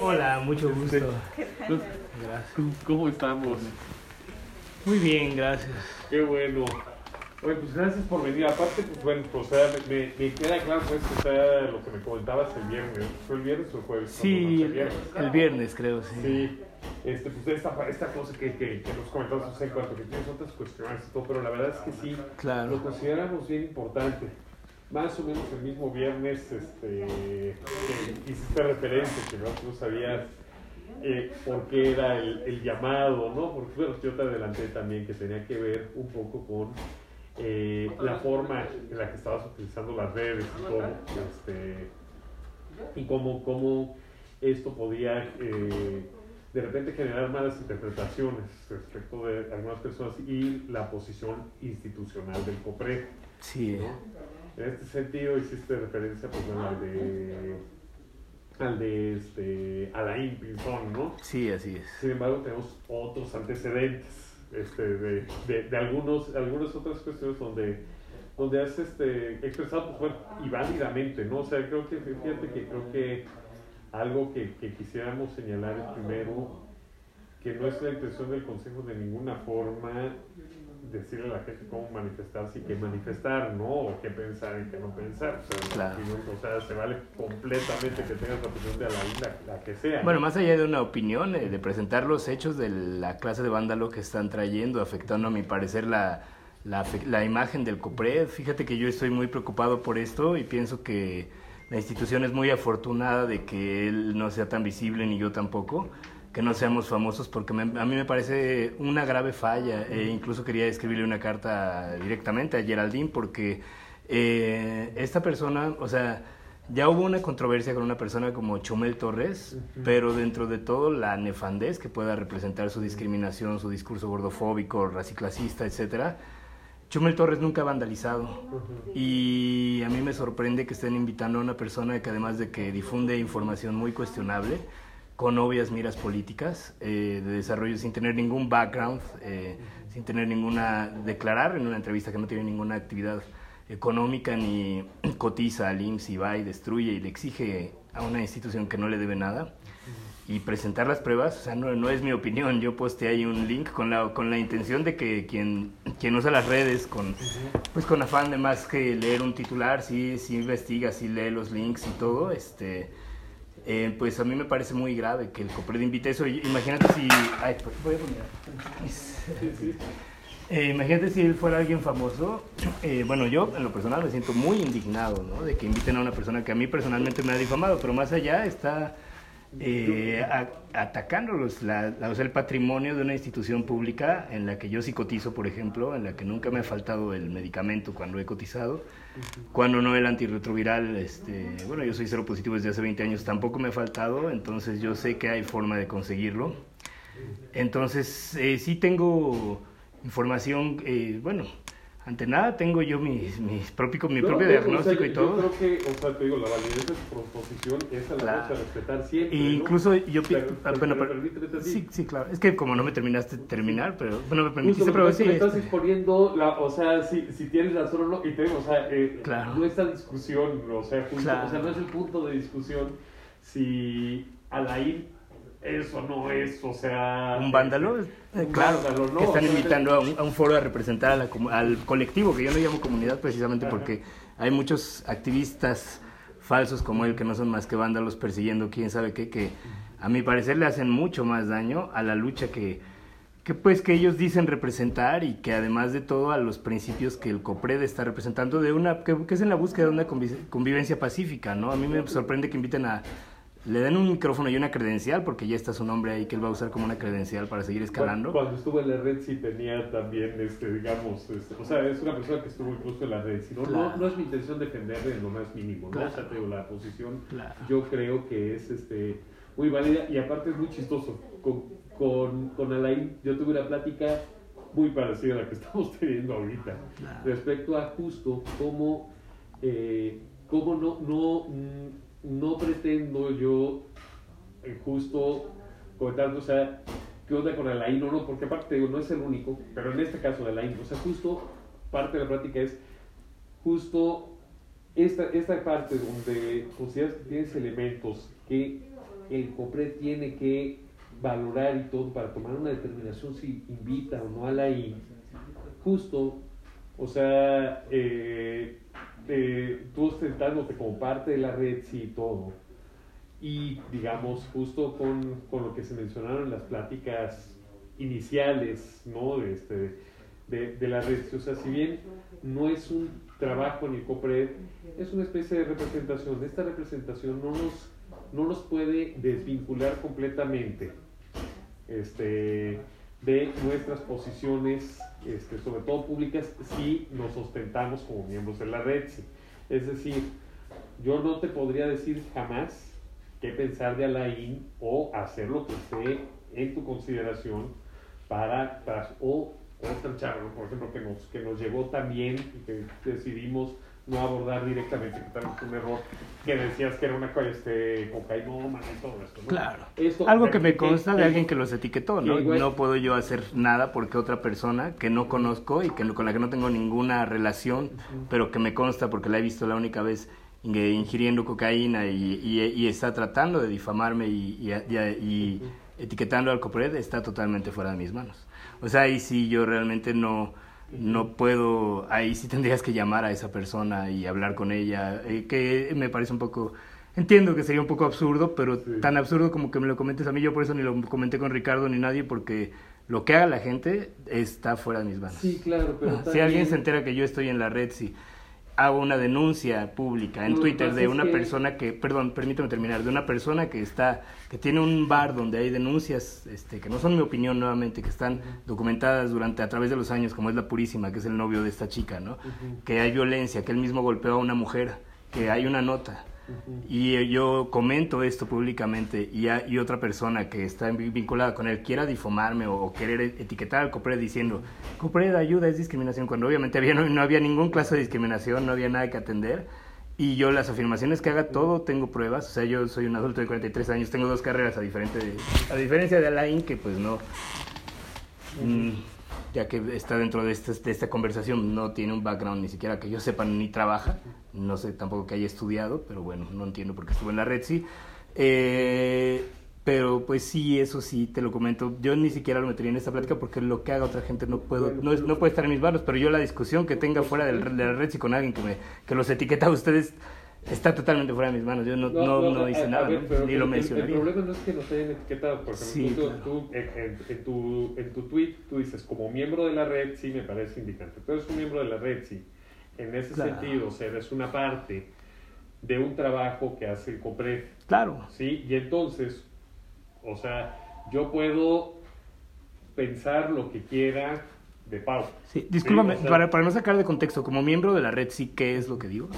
Hola, mucho gusto. Gracias. ¿Cómo estamos? Muy bien, gracias. Qué bueno. Oye, pues gracias por venir. Aparte, pues bueno, o sea, me, me queda claro pues que está lo que me comentabas el viernes. ¿Fue el viernes o el jueves? Sí, el viernes. el viernes creo, sí. Sí. Este, pues esta, esta cosa que, que, que nos comentabas, o sea, en cuanto que tienes otras cuestiones y todo, pero la verdad es que sí, Claro. lo consideramos bien importante. Más o menos el mismo viernes este, que hiciste referencia, que no, sabías eh, por qué era el, el llamado, ¿no? Porque bueno, yo te adelanté también que tenía que ver un poco con eh, la forma en la que estabas utilizando las redes y todo, este, y cómo, cómo esto podía eh, de repente generar malas interpretaciones respecto de algunas personas y la posición institucional del COPRE. Sí. ¿no? En este sentido hiciste referencia pues, bueno, al de al de este Alain Pinzón, ¿no? Sí, así es. Sin embargo, tenemos otros antecedentes este, de, de, de algunos, algunas otras cuestiones donde, donde has este, expresado, pues, bueno, y válidamente, ¿no? O sea, creo que, fíjate que creo que algo que, que quisiéramos señalar es primero que no es la intención del Consejo de ninguna forma decirle a la gente cómo manifestarse y qué manifestar, ¿no? O qué pensar y qué no pensar. O sea, Claro. no- o sea se vale completamente que tengas la opinión de la isla, la que sea. Bueno, más allá de una opinión, eh, de presentar los hechos de la clase de vándalo que están trayendo, afectando a mi parecer la, la, la imagen del COPRED. Fíjate que yo estoy muy preocupado por esto y pienso que la institución es muy afortunada de que él no sea tan visible ni yo tampoco, que no seamos famosos porque me- a mí me parece una grave falla e incluso quería escribirle una carta directamente a Geraldine porque eh, esta persona, o sea, ya hubo una controversia con una persona como Chumel Torres, pero dentro de todo la nefandez que pueda representar su discriminación, su discurso gordofóbico, raciclasista, etcétera, Chumel Torres nunca ha vandalizado. Y a mí me sorprende que estén invitando a una persona que además de que difunde información muy cuestionable, con obvias miras políticas, eh, de desarrollo sin tener ningún background, eh, sin tener ninguna, declarar en una entrevista que no tiene ninguna actividad económica ni cotiza al IMSS y va y destruye y le exige a una institución que no le debe nada. Y presentar las pruebas, o sea, no, no es mi opinión, yo posteé ahí un link con la, con la intención de que quien, quien usa las redes con, pues con afán de más que leer un titular, sí, sí investiga, sí lee los links y todo, este, eh, pues a mí me parece muy grave que el COPRED invite eso, imagínate si, ay, pues, voy a poner, eh, imagínate si él fuera alguien famoso. Eh, bueno, yo en lo personal me siento muy indignado, ¿no? De que inviten a una persona que a mí personalmente me ha difamado, pero más allá está eh, a- atacando los- la- la- o sea, el patrimonio de una institución pública en la que yo sí cotizo, por ejemplo, en la que nunca me ha faltado el medicamento cuando he cotizado, cuando no el antirretroviral, este, bueno, yo soy cero positivo desde hace 20 años, tampoco me ha faltado, entonces yo sé que hay forma de conseguirlo. Entonces, eh, sí tengo información, eh, bueno, ante nada tengo yo mis, mis propio, mi No, propio no, diagnóstico o sea, y todo. Yo creo que, o sea, te digo, la validez de tu proposición esa la Claro. vamos a respetar siempre. E ¿no? incluso yo Pero- pero- bueno, pero sí, sí, claro. Es que como no me terminaste de terminar, pero bueno, me permitiste, pero es sí. me estás este, exponiendo, la, o sea, si, si tienes razón o no, y te digo, o sea, eh, Claro. no está discusión, o sea, justo, Claro. o sea, no es el punto de discusión si Alain es o no es, o sea... un vándalo, eh, un claro, vándalo, ¿no? que están invitando a un, a un foro a representar a la al colectivo, que yo no llamo comunidad precisamente Ajá. porque hay muchos activistas falsos como él que no son más que vándalos persiguiendo quién sabe qué, que a mi parecer le hacen mucho más daño a la lucha que, que pues que ellos dicen representar y que además de todo a los principios que el COPRED está representando de una que, que es en la búsqueda de una convi- convivencia pacífica, ¿no? A mí me sorprende que inviten a le den un micrófono y una credencial porque ya está su nombre ahí que él va a usar como una credencial para seguir escalando. Cuando, estuvo en la red sí tenía también, este, digamos, este, o sea, es una persona que estuvo incluso en la red. Si no, Claro. no, no es mi intención defenderle en lo más mínimo, ¿no? Claro. O sea, te digo, la posición Claro. yo creo que es este, muy válida y aparte es muy chistoso. Con, con, con Alain yo tuve una plática muy parecida a la que estamos teniendo ahorita respecto a justo cómo, eh, cómo no, no, mm, no pretendo yo eh, justo comentar, o sea, qué onda con Alain o no, porque aparte no es el único, pero en este caso de Alain, o sea, justo parte de la práctica es justo esta, esta parte donde consideras que tienes elementos que el COPRE tiene que valorar y todo para tomar una determinación si invita o no a la I, justo, o sea, eh, eh, tú ostentándote como parte de la red, sí, todo. Y digamos, justo con, con, lo que se mencionaron en las pláticas iniciales, ¿no? De, este, de, de la red. O sea, si bien no es un trabajo en el COPRED, es una especie de representación. Esta representación no nos, no nos puede desvincular completamente este, de nuestras posiciones, este, sobre todo públicas, si nos ostentamos como miembros de la red. Es decir, yo no te podría decir jamás qué pensar de Alain o hacer lo que esté en tu consideración para, para o otra charla, por ejemplo, que nos, que nos llegó también y que decidimos no abordar directamente, que tal vez un error, que decías que era una este, cocaína y todo esto. ¿no? Claro. Algo que me consta de alguien que los etiquetó, ¿no? No puedo yo hacer nada porque otra persona que no conozco y que con la que no tengo ninguna relación, pero que me consta porque la he visto la única vez ingiriendo cocaína y, y, está tratando de difamarme y, y etiquetando al COPRED, está totalmente fuera de mis manos. O sea, ahí sí yo realmente no, no puedo, ahí sí tendrías que llamar a esa persona y hablar con ella, eh, que me parece un poco, entiendo que sería un poco absurdo, pero tan absurdo como que me lo comentes a mí, yo por eso ni lo comenté con Ricardo ni nadie, porque lo que haga la gente está fuera de mis manos. Sí, claro, pero Si alguien se entera que yo estoy en la red, sí hago una denuncia pública en Twitter de una persona que, perdón, permíteme terminar, de una persona que está, que tiene un bar donde hay denuncias, este, que no son mi opinión nuevamente, que están documentadas durante, a través de los años, como es la Purísima, que es el novio de esta chica, ¿no? Que hay violencia, que él mismo golpeó a una mujer, que hay una nota y yo comento esto públicamente y, y, otra persona que está vinculada con él quiera difamarme o, querer etiquetar al COPRED diciendo, COPRED ayuda, es discriminación, cuando obviamente había, no, había ningún clase de discriminación, no había nada que atender. Y yo las afirmaciones que haga todo tengo pruebas, o sea, yo soy un adulto de 43 años, tengo dos carreras a, diferente a diferencia de Alain, que pues no... Mm, ya que está dentro de esta, de esta conversación, no tiene un background ni siquiera que yo sepa ni trabaja, no sé tampoco que haya estudiado, pero bueno, no entiendo por qué estuvo en la red, sí. Eh, pero pues sí, eso sí, te lo comento. Yo ni siquiera lo metería en esta plática porque lo que haga otra gente no puedo, no, no puede estar en mis manos, pero yo la discusión que tenga fuera de la red, si con alguien que, me, que los etiqueta a ustedes, está totalmente fuera de mis manos. Yo no, no, no, hice nada, ni lo mencioné. El, problema no es que nos hayan etiquetado, porque tú, en, tu, en tu tweet tú dices, como miembro de la red, sí me parece indicante. Tú eres un miembro de la red, sí. En ese sentido, o sea, eres una parte de un trabajo que hace el COPRED. Claro. Sí, y entonces, o sea, yo puedo pensar lo que quiera de Pau. Sí, discúlpame, para, para no sacar de contexto, como miembro de la red, sí, ¿qué es lo que digo?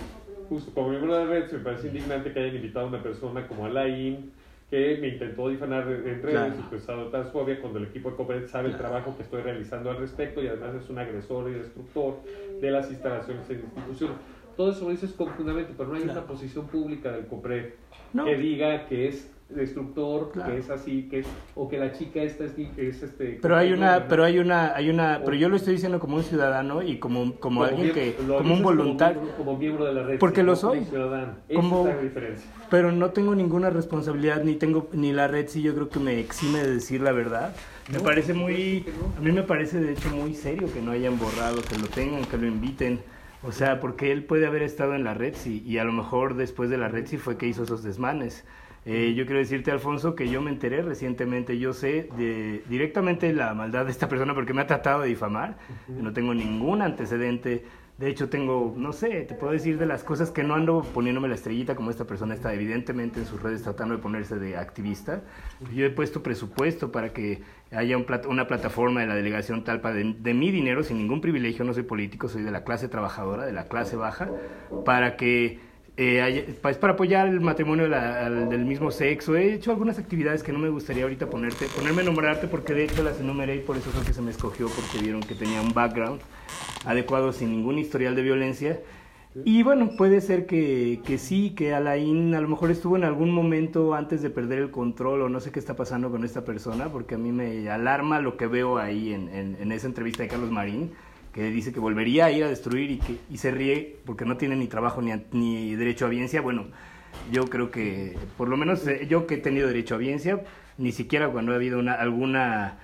justo como miembro de la red, me parece indignante que hayan invitado a una persona como Alain, que me intentó difamar en redes y pues tal fobia cuando el equipo de Copred sabe el trabajo que estoy realizando al respecto y además es un agresor y destructor de las instalaciones en instituciones. Todo eso lo dices con fundamento, pero no hay una posición pública del COPRED que diga que es destructor, que es así, que es, o que la chica esta es, es este. Pero hay una, pero hay una, hay una, pero yo lo estoy diciendo como un ciudadano y como, como, alguien que, como un voluntario. Como, miembro de la red. Porque lo soy. Como, es la diferencia. Pero no tengo ninguna responsabilidad, ni tengo, ni la red sí yo creo que me exime de decir la verdad. Me parece muy, a mí me parece de hecho muy serio que no hayan borrado, que lo tengan, que lo inviten. O sea, porque él puede haber estado en la red sí, y a lo mejor después de la red sí fue que hizo esos desmanes. Eh, yo quiero decirte, Alfonso, que yo me enteré recientemente, yo sé de, directamente la maldad de esta persona porque me ha tratado de difamar, no tengo ningún antecedente, de hecho tengo, no sé, te puedo decir de las cosas que no ando poniéndome la estrellita como esta persona está evidentemente en sus redes tratando de ponerse de activista. Yo he puesto presupuesto para que haya un una plataforma de la delegación Talpa de, de mi dinero, sin ningún privilegio, no soy político, soy de la clase trabajadora, de la clase baja, para que eh, pues para apoyar el matrimonio del mismo sexo. He hecho algunas actividades que no me gustaría ahorita ponerte, ponerme a nombrarte porque de hecho las enumeré y por eso fue que se me escogió porque vieron que tenía un background adecuado sin ningún historial de violencia. Y bueno, puede ser que, que sí, que Alain a lo mejor estuvo en algún momento antes de perder el control o no sé qué está pasando con esta persona porque a mí me alarma lo que veo ahí en, en, en esa entrevista de Carlos Marín que dice que volvería a ir a destruir y, que, y se ríe porque no tiene ni trabajo ni, ni derecho a audiencia. Bueno, yo creo que, por lo menos eh, yo que he tenido derecho a audiencia, ni siquiera cuando ha habido una, alguna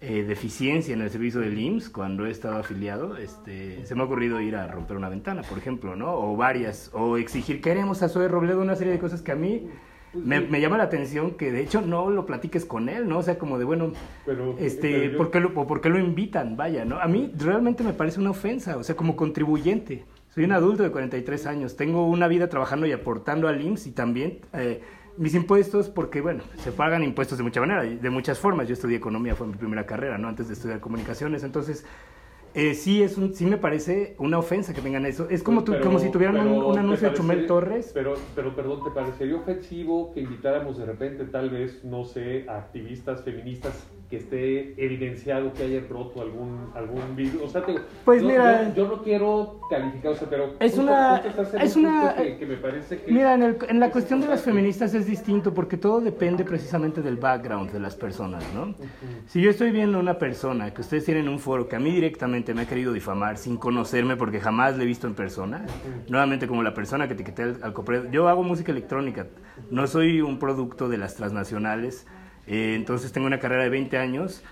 eh, deficiencia en el servicio del IMSS, cuando he estado afiliado, este, se me ha ocurrido ir a romper una ventana, por ejemplo, ¿no? O varias, o exigir, queremos a Zoe Robledo, una serie de cosas que a mí me, me, llama la atención que de hecho no lo platiques con él, ¿no? O sea, como de, bueno, pero, este, pero yo... ¿por, qué lo, ¿por qué lo invitan? Vaya, ¿no? A mí realmente me parece una ofensa, o sea, como contribuyente. Soy un adulto de 43 años, tengo una vida trabajando y aportando al IMSS y también eh, mis impuestos, porque bueno, se pagan impuestos de mucha manera, de muchas formas. Yo estudié economía, fue mi primera carrera, ¿no? Antes de estudiar comunicaciones, entonces eh, sí, es un, sí me parece una ofensa que tengan eso. Es como, pues, como si tuvieran un, un, anuncio de Chumel Torres. Pero, pero, perdón, ¿te parecería ofensivo que invitáramos de repente, tal vez, no sé, a activistas feministas que esté evidenciado que haya roto algún, algún video? O sea, te, pues yo, mira, yo, yo, no quiero calificar, o sea, pero es justo, una, justo es una, que, que, me parece que... Mira, en, el, en la cuestión de las feministas es distinto porque todo depende precisamente del background de las personas, ¿no? Uh -huh. Si yo estoy viendo una persona que ustedes tienen un foro que a mí directamente me ha querido difamar sin conocerme porque jamás le he visto en persona. Nuevamente, como la persona que etiqueté al, al Copred. Yo hago música electrónica, no soy un producto de las transnacionales, eh, entonces tengo una carrera de 20 años,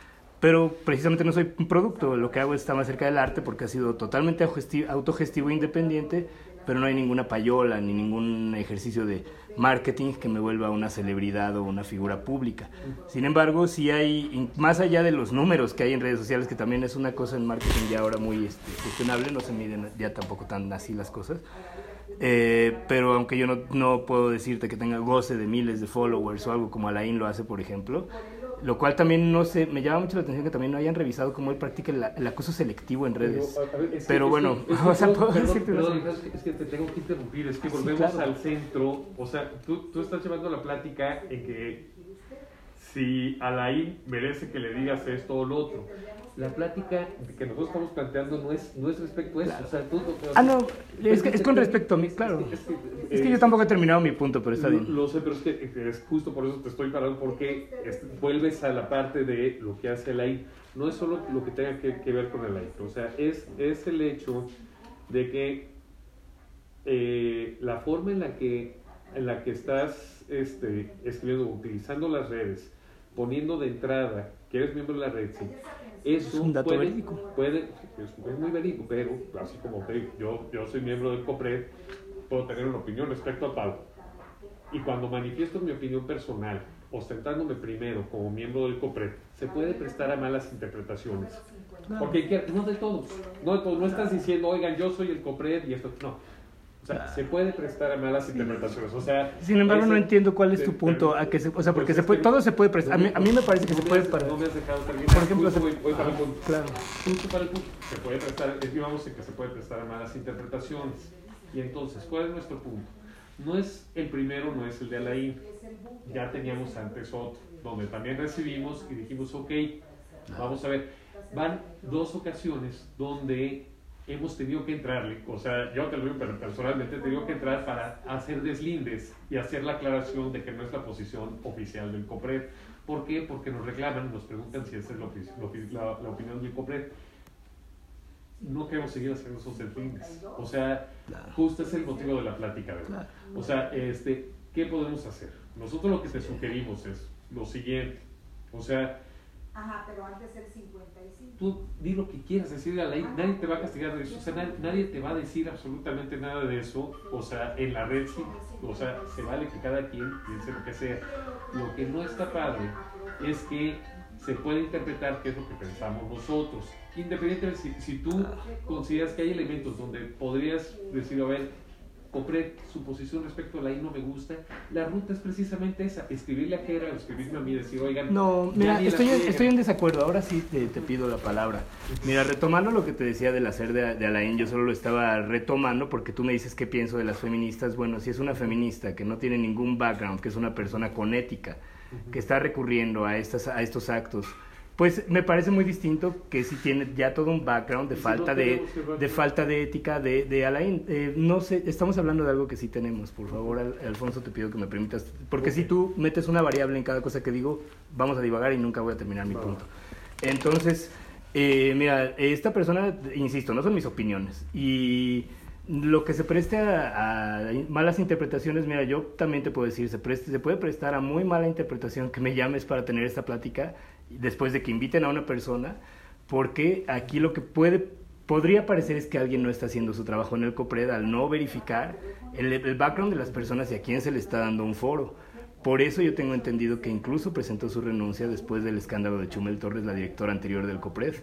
pero precisamente no soy un producto. Lo que hago está más cerca del arte porque ha sido totalmente autogestivo e independiente, pero no hay ninguna payola ni ningún ejercicio de marketing que me vuelva una celebridad o una figura pública. Sin embargo, sí hay, más allá de los números que hay en redes sociales, que también es una cosa en marketing ya ahora muy este, cuestionable, no se miden ya tampoco tan así las cosas. Eh, pero aunque yo no, no, puedo decirte que tenga goce de miles de followers o algo como Alain lo hace, por ejemplo, lo cual también no sé, me llama mucho la atención que también no hayan revisado cómo él practica el, el acoso selectivo en redes. Pero, ver, es pero que, bueno, es que, o sea, puedo decirte es que te tengo que interrumpir, es que volvemos sí, claro. al centro, o sea, tú, tú estás llevando la plática en que si Alain merece que le digas esto o lo otro. La plática que nosotros estamos planteando no es, no es respecto a eso. Claro. O sea, tú, ah, no, es, que, es con respecto a mí, claro. Es que, es que yo tampoco he terminado mi punto, pero está lo, bien. Lo sé, pero es que es justo por eso te estoy parando, porque vuelves a la parte de lo que hace Alain. No es solo lo que tenga que, que ver con Alain. O sea, es, es el hecho de que eh, la forma en la que, en la que estás este, escribiendo, utilizando las redes, poniendo de entrada que eres miembro de la red, sí, eso es un dato puede, verídico. Puede, es, es, muy verídico, pero así como te yo, yo soy miembro del COPRED, puedo tener una opinión respecto a Pau. Y cuando manifiesto mi opinión personal, ostentándome primero como miembro del COPRED, se puede prestar a malas interpretaciones. Porque no de todos, no de todos, no estás diciendo, oigan, yo soy el COPRED y esto, no. O sea, se puede prestar a malas interpretaciones. O sea, Sin embargo, ese, no entiendo cuál es tu punto. A que se, o sea, porque pues se puede, todo se puede prestar. A mí, a mí me parece que no se puede. Para, no me has dejado terminar. Por ejemplo, voy, voy para el ah, punto. Claro. Justo para el punto. Se puede prestar, digamos que se puede prestar a malas interpretaciones. Y entonces, ¿cuál es nuestro punto? No es el primero, no es el de Alain. Ya teníamos antes otro, donde también recibimos y dijimos, ok, vamos a ver. Van dos ocasiones donde hemos tenido que entrarle, o sea, yo te lo digo personalmente, he tenido que entrar para hacer deslindes y hacer la aclaración de que no es la posición oficial del COPRED. ¿Por qué? Porque nos reclaman, nos preguntan si esa es la, la, la opinión del COPRED. No queremos seguir haciendo esos deslindes. O sea, justo es el motivo de la plática, ¿verdad? O sea, este, ¿qué podemos hacer? Nosotros lo que te sugerimos es lo siguiente. O sea, Ajá, pero antes del 55. Tú di lo que quieras decir a la Ajá. nadie te va a castigar de eso, o sea, nadie, nadie, te va a decir absolutamente nada de eso, o sea, en la red sí, o sea, se vale que cada quien piense lo que sea. Lo que no está padre es que se puede interpretar qué es lo que pensamos nosotros. Independientemente si, si tú consideras que hay elementos donde podrías decir, a ver, compré su posición respecto a la I no me gusta. La ruta es precisamente esa, escribirle a Jera o escribirme a mí, decir, oigan. No, mira, estoy, estoy en desacuerdo, ahora sí te, te, pido la palabra. Mira, retomando lo que te decía del hacer de, de Alain, yo solo lo estaba retomando porque tú me dices qué pienso de las feministas. Bueno, si es una feminista que no tiene ningún background, que es una persona con ética, uh -huh. que está recurriendo a, estas, a estos actos, pues me parece muy distinto que si tiene ya todo un background de falta no de, de falta de ética de, de Alain. Eh, no sé, estamos hablando de algo que sí tenemos. Por favor, Al, Alfonso, te pido que me permitas. Porque okay. si tú metes una variable en cada cosa que digo, vamos a divagar y nunca voy a terminar mi punto. Entonces, eh, mira, esta persona, insisto, no son mis opiniones. Y lo que se preste a, a malas interpretaciones, mira, yo también te puedo decir, se, preste, se puede prestar a muy mala interpretación que me llames para tener esta plática después de que inviten a una persona, porque aquí lo que puede podría parecer es que alguien no está haciendo su trabajo en el COPRED al no verificar el, el background de las personas y a quién se le está dando un foro. Por eso yo tengo entendido que incluso presentó su renuncia después del escándalo de Chumel Torres, la directora anterior del COPRED.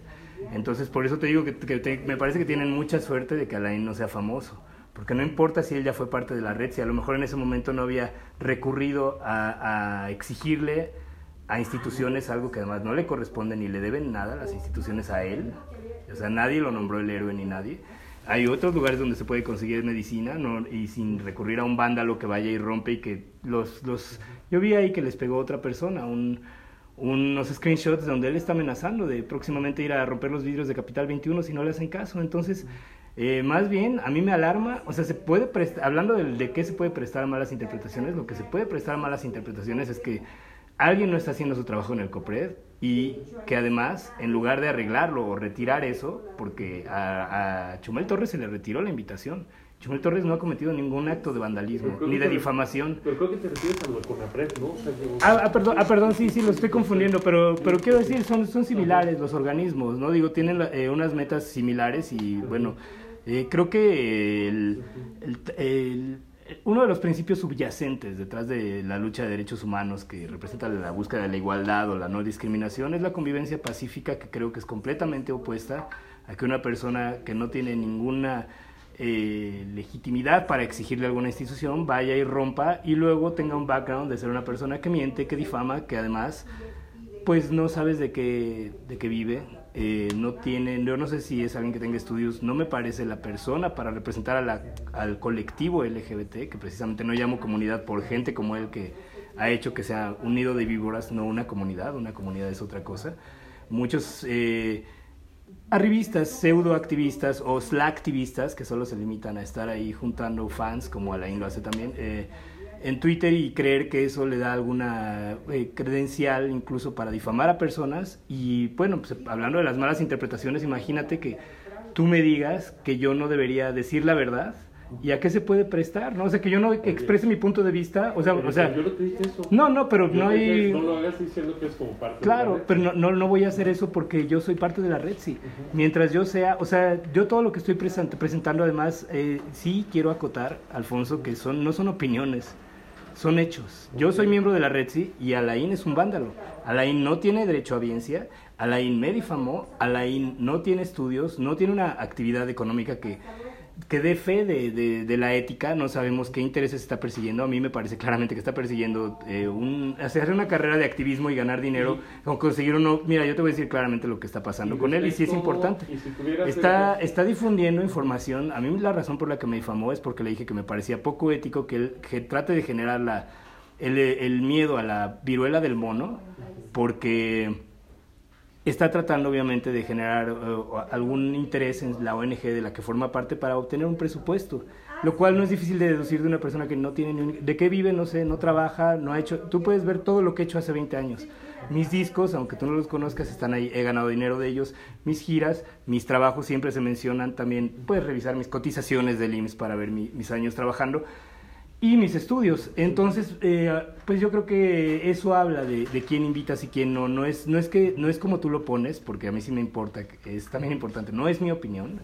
Entonces, por eso te digo que, que me parece que tienen mucha suerte de que Alain no sea famoso. Porque no importa si él ya fue parte de la red, si a lo mejor en ese momento no había recurrido a exigirle a instituciones algo que además no le corresponde ni le deben nada las instituciones a él. O sea, nadie lo nombró el héroe ni nadie. Hay otros lugares donde se puede conseguir medicina ¿no? y sin recurrir a un vándalo que vaya y rompe y que los... los yo vi ahí que les pegó otra persona, un, unos screenshots donde él está amenazando de próximamente ir a romper los vidrios de Capital 21 si no le hacen caso. Entonces, eh, más bien, a mí me alarma, o sea, se puede prestar, hablando de, de qué se puede prestar a malas interpretaciones, lo que se puede prestar a malas interpretaciones es que alguien no está haciendo su trabajo en el COPRED y que además, en lugar de arreglarlo o retirar eso, porque a, a Chumel Torres se le retiró la invitación. Chumel Torres no ha cometido ningún acto de vandalismo ni de difamación. Pero creo que te refieres a lo de Conapred, ¿no? O sea, que- Ah, ah, perdón, ah, perdón, sí, sí, lo estoy confundiendo, pero, pero quiero decir, son, son similares los organismos, ¿no? Digo, tienen eh, unas metas similares y, bueno, eh, creo que el, el- el- uno de los principios subyacentes detrás de la lucha de derechos humanos que representa la búsqueda de la igualdad o la no discriminación es la convivencia pacífica que creo que es completamente opuesta a que una persona que no tiene ninguna eh, legitimidad para exigirle alguna institución vaya y rompa y luego tenga un background de ser una persona que miente, que difama, que además pues no sabes de qué, de qué vive, eh, no tiene, yo no sé si es alguien que tenga estudios, no me parece la persona para representar a la- al colectivo LGBT, que precisamente no llamo comunidad por gente como él que ha hecho que sea un nido de víboras, no una comunidad, una comunidad es otra cosa. Muchos eh, arribistas, pseudoactivistas o slacktivistas que solo se limitan a estar ahí juntando fans, como Alain lo hace también, eh, en Twitter y creer que eso le da alguna eh, credencial incluso para difamar a personas. Y bueno, pues, hablando de las malas interpretaciones, imagínate que tú me digas que yo no debería decir la verdad. ¿Y a qué se puede prestar? ¿no? O sea, que yo no exprese mi punto de vista. O sea, Pero o sea yo no te dije eso. no, no, pero Yo no hay... No lo hagas diciendo que es como parte de la Claro, red. pero no, no, no voy a hacer eso porque yo soy parte de la red, sí. Mientras yo sea, o sea, yo todo lo que estoy present- presentando además, eh, sí quiero acotar, Alfonso, que son no son opiniones, son hechos. Yo soy miembro de la red, y Alain es un vándalo. Alain no tiene derecho a audiencia, Alain me difamó, Alain no tiene estudios, no tiene una actividad económica que que dé fe de, de, de la ética, no sabemos qué intereses está persiguiendo. A mí me parece claramente que está persiguiendo eh, un, hacer una carrera de activismo y ganar dinero o conseguir uno. Mira, yo te voy a decir claramente lo que está pasando con él y sí es importante. si Está, el- está difundiendo información. A mí la razón por la que me difamó es porque le dije que me parecía poco ético que él que trate de generar la, el, el miedo a la viruela del mono, porque está tratando obviamente de generar eh, algún interés en la ONG de la que forma parte para obtener un presupuesto, lo cual no es difícil de deducir de una persona que no tiene ni un- de qué vive, no sé, no trabaja, no ha hecho, tú puedes ver todo lo que he hecho hace 20 años. Mis discos, aunque tú no los conozcas, están ahí, he ganado dinero de ellos, mis giras, mis trabajos siempre se mencionan también, puedes revisar mis cotizaciones del IMSS para ver mi- mis años trabajando y mis estudios. Entonces, eh, pues yo creo que eso habla de, de quién invitas y quién no. No es, no, es que, no es como tú lo pones, porque a mí sí me importa, es también importante. No es mi opinión.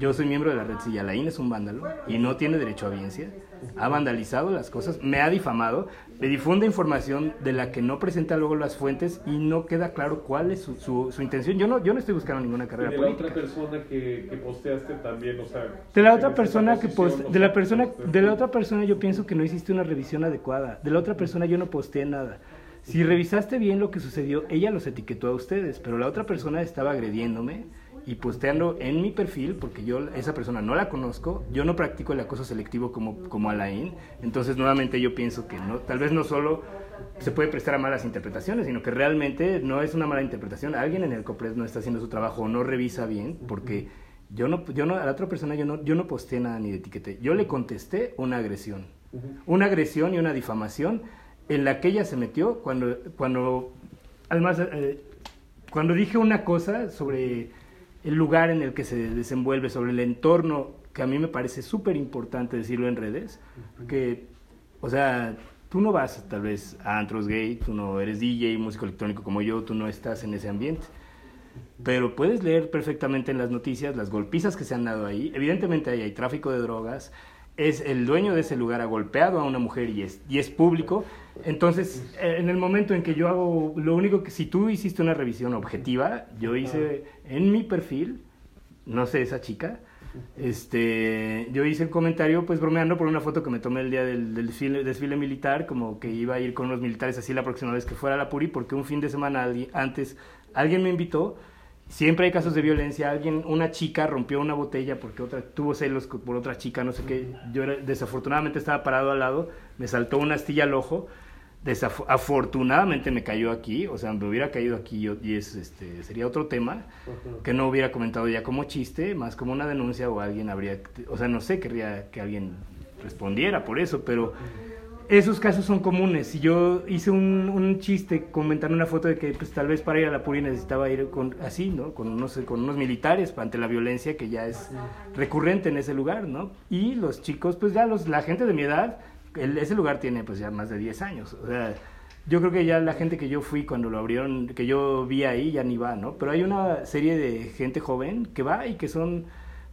Yo soy miembro de la red Silla. Alain es un vándalo y no tiene derecho a audiencia. Ha vandalizado las cosas, me ha difamado, me difunde información de la que no presenta luego las fuentes y no queda claro cuál es su, su, su intención. Yo no, yo no estoy buscando ninguna carrera de la política. otra persona que, que posteaste también, o sea... De la otra persona que posición, post- o de la persona de la otra persona yo pienso que no hiciste una revisión adecuada. De la otra persona yo no posteé nada. Si revisaste bien lo que sucedió, ella los etiquetó a ustedes, pero la otra persona estaba agrediéndome y posteando en mi perfil, porque yo esa persona no la conozco, yo no practico el acoso selectivo como, como Alain, entonces nuevamente yo pienso que no, tal vez no solo se puede prestar a malas interpretaciones, sino que realmente no es una mala interpretación, alguien en el COPRES no está haciendo su trabajo o no revisa bien, porque yo no, yo no, a la otra persona yo no, yo no posteé nada ni etiqueté, yo le contesté una agresión, una agresión y una difamación en la que ella se metió cuando, cuando además, eh, cuando dije una cosa sobre el lugar en el que se desenvuelve, sobre el entorno que a mí me parece súper importante decirlo en redes, que, o sea, tú no vas tal vez a antros gay, tú no eres DJ, músico electrónico como yo, tú no estás en ese ambiente. Pero puedes leer perfectamente en las noticias las golpizas que se han dado ahí. Evidentemente ahí hay tráfico de drogas, es el dueño de ese lugar ha golpeado a una mujer y es, y es público. Entonces, eh, en el momento en que yo hago, lo único que, si tú hiciste una revisión objetiva, yo hice en mi perfil, no sé, esa chica, este, yo hice el comentario pues bromeando por una foto que me tomé el día del, desfile, desfile, militar, como que iba a ir con los militares así la próxima vez que fuera a la Puri, porque un fin de semana antes alguien me invitó Siempre hay casos de violencia. Alguien, una chica rompió una botella porque otra tuvo celos por otra chica, no sé qué. Yo desafortunadamente estaba parado al lado, me saltó una astilla al ojo. Desafortunadamente me cayó aquí, o sea, me hubiera caído aquí y es, este, sería otro tema que no hubiera comentado ya como chiste, más como una denuncia o alguien habría, o sea, no sé, querría que alguien respondiera por eso, pero esos casos son comunes. Si yo hice un, un, chiste comentando una foto de que pues, tal vez para ir a la Puri necesitaba ir con, así, ¿no? Con unos, con unos militares ante la violencia que ya es recurrente en ese lugar, ¿no? Y los chicos, pues ya los, la gente de mi edad, ese lugar tiene pues ya más de 10 años. O sea, yo creo que ya la gente que yo fui cuando lo abrieron, que yo vi ahí, ya ni va, ¿no? Pero hay una serie de gente joven que va y que son,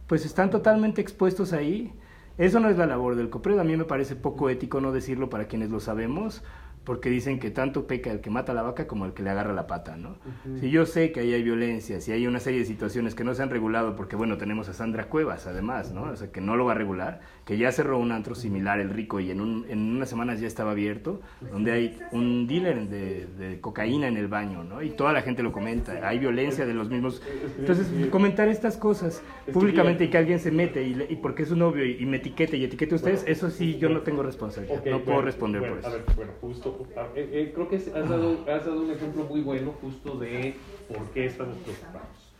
pues están totalmente expuestos ahí eso no es la labor del COPRED. A mí me parece poco ético no decirlo para quienes lo sabemos, porque dicen que tanto peca el que mata a la vaca como el que le agarra la pata, ¿no? Si yo sé que ahí hay violencia, si hay una serie de situaciones que no se han regulado, porque bueno, tenemos a Sandra Cuevas además, ¿no? O sea, que no lo va a regular, que ya cerró un antro similar, el Rico, y en, un, en unas semanas ya estaba abierto, donde hay un dealer de, de, cocaína en el baño, ¿no? Y toda la gente lo comenta, hay violencia de los mismos... Entonces, comentar estas cosas públicamente y que alguien se mete y, y porque es su novio y, me etiquete y etiquete a ustedes, eso sí yo no tengo responsabilidad, no puedo responder por eso. A ver, bueno, justo eh, eh, creo que has dado, has dado un ejemplo muy bueno justo de por qué estamos preocupados.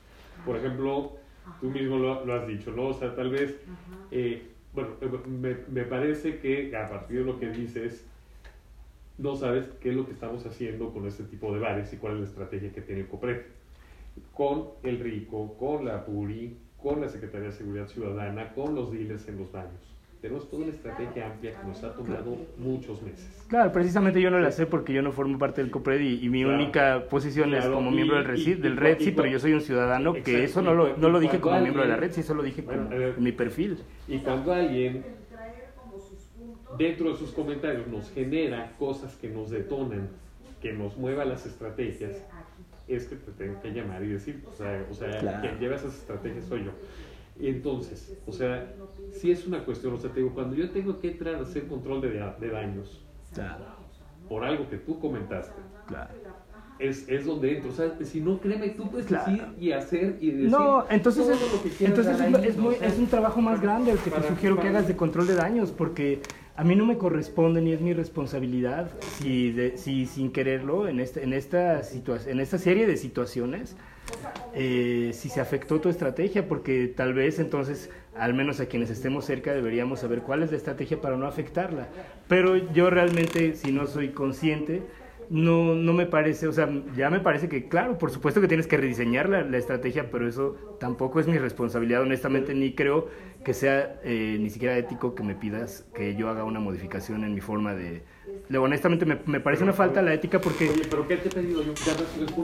Por ejemplo, tú mismo lo, has dicho, ¿no? O sea, tal vez, eh, bueno, me, me, parece que a partir de lo que dices, no sabes qué es lo que estamos haciendo con este tipo de bares y cuál es la estrategia que tiene COPRED. Con el RICO, con la PURI, con la Secretaría de Seguridad Ciudadana, con los dealers en los baños tenemos toda una estrategia amplia que nos ha tomado muchos meses. Claro, precisamente yo no la sé porque yo no formo parte del COPRED y, mi única posición es como miembro del, RED, del Red, sí, pero yo soy un ciudadano que eso no lo, no lo dije como miembro de la Red, sí, eso lo dije con mi perfil. Y cuando alguien dentro de sus comentarios nos genera cosas que nos detonan, que nos mueva las estrategias, es que te tengo que llamar y decir, o sea, o sea quien lleva esas estrategias soy yo. Entonces, o sea, si es una cuestión, o sea, te digo, cuando yo tengo que entrar a hacer control de, de daños por algo que tú comentaste, es, es, donde entro. O sea, si no, créeme, tú puedes decir y hacer y decir. No, entonces, es, entonces es, muy, es, un trabajo más grande el que te sugiero que hagas de control de daños, porque a mí no me corresponde ni es mi responsabilidad si, de, si sin quererlo en, este, en, esta en esta serie de situaciones eh, si se afectó tu estrategia, porque tal vez entonces, al menos a quienes estemos cerca, deberíamos saber cuál es la estrategia para no afectarla. Pero yo realmente, si no soy consciente, no, no me parece, o sea, ya me parece que, claro, por supuesto que tienes que rediseñar la, la estrategia, pero eso tampoco es mi responsabilidad, honestamente, ni creo que sea eh, ni siquiera ético que me pidas que yo haga una modificación en mi forma de, honestamente me, me, parece una falta la ética porque Oye, pero qué te he pedido yo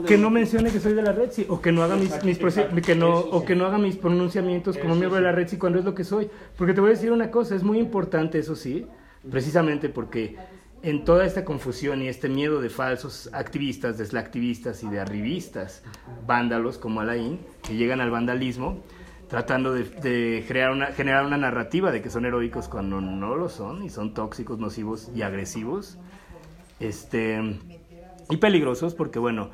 que no mencione que soy de la red sí, o que no haga mis, mis que no o que no haga mis pronunciamientos como miembro de la red sí cuando es lo que soy. Porque te voy a decir una cosa es muy importante eso sí precisamente porque en toda esta confusión y este miedo de falsos activistas, deslactivistas y de arribistas, vándalos como Alain, que llegan al vandalismo, tratando de, crear una, generar una narrativa de que son heroicos cuando no lo son y son tóxicos, nocivos y agresivos. Este, y peligrosos porque, bueno,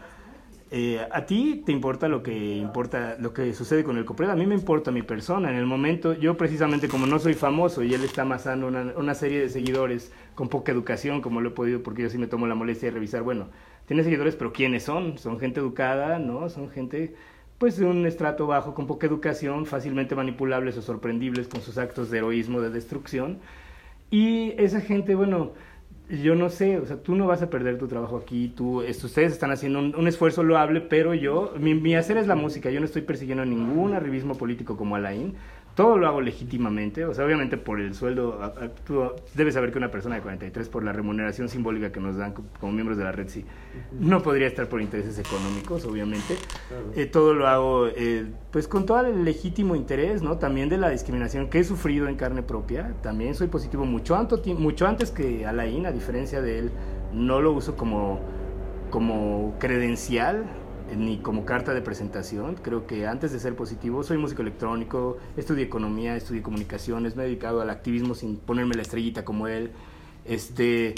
eh, a ti te importa lo que importa lo que sucede con el COPRED, a mí me importa mi persona. En el momento, yo precisamente como no soy famoso y él está amasando una, serie de seguidores con poca educación, como lo he podido, porque yo sí me tomo la molestia de revisar, bueno, tiene seguidores, pero ¿quiénes son? Son gente educada, ¿no? Son gente pues de un estrato bajo con poca educación, fácilmente manipulables o sorprendibles con sus actos de heroísmo, de destrucción. Y esa gente, bueno, yo no sé, o sea, tú no vas a perder tu trabajo aquí, tú, ustedes están haciendo un, esfuerzo loable, pero yo, mi, mi, hacer es la música, yo no estoy persiguiendo ningún arribismo político como Alain, todo lo hago legítimamente, o sea, obviamente por el sueldo, tú debes saber que una persona de 43 por la remuneración simbólica que nos dan co- como miembros de la red, sí, no podría estar por intereses económicos, obviamente. Eh, todo lo hago eh, pues con todo el legítimo interés, ¿no? También de la discriminación que he sufrido en carne propia, también soy positivo mucho, ti- mucho antes que Alain, a diferencia de él, no lo uso como, como credencial ni como carta de presentación. Creo que antes de ser positivo, soy músico electrónico, estudié economía, estudié comunicaciones, me he dedicado al activismo sin ponerme la estrellita como él. Este,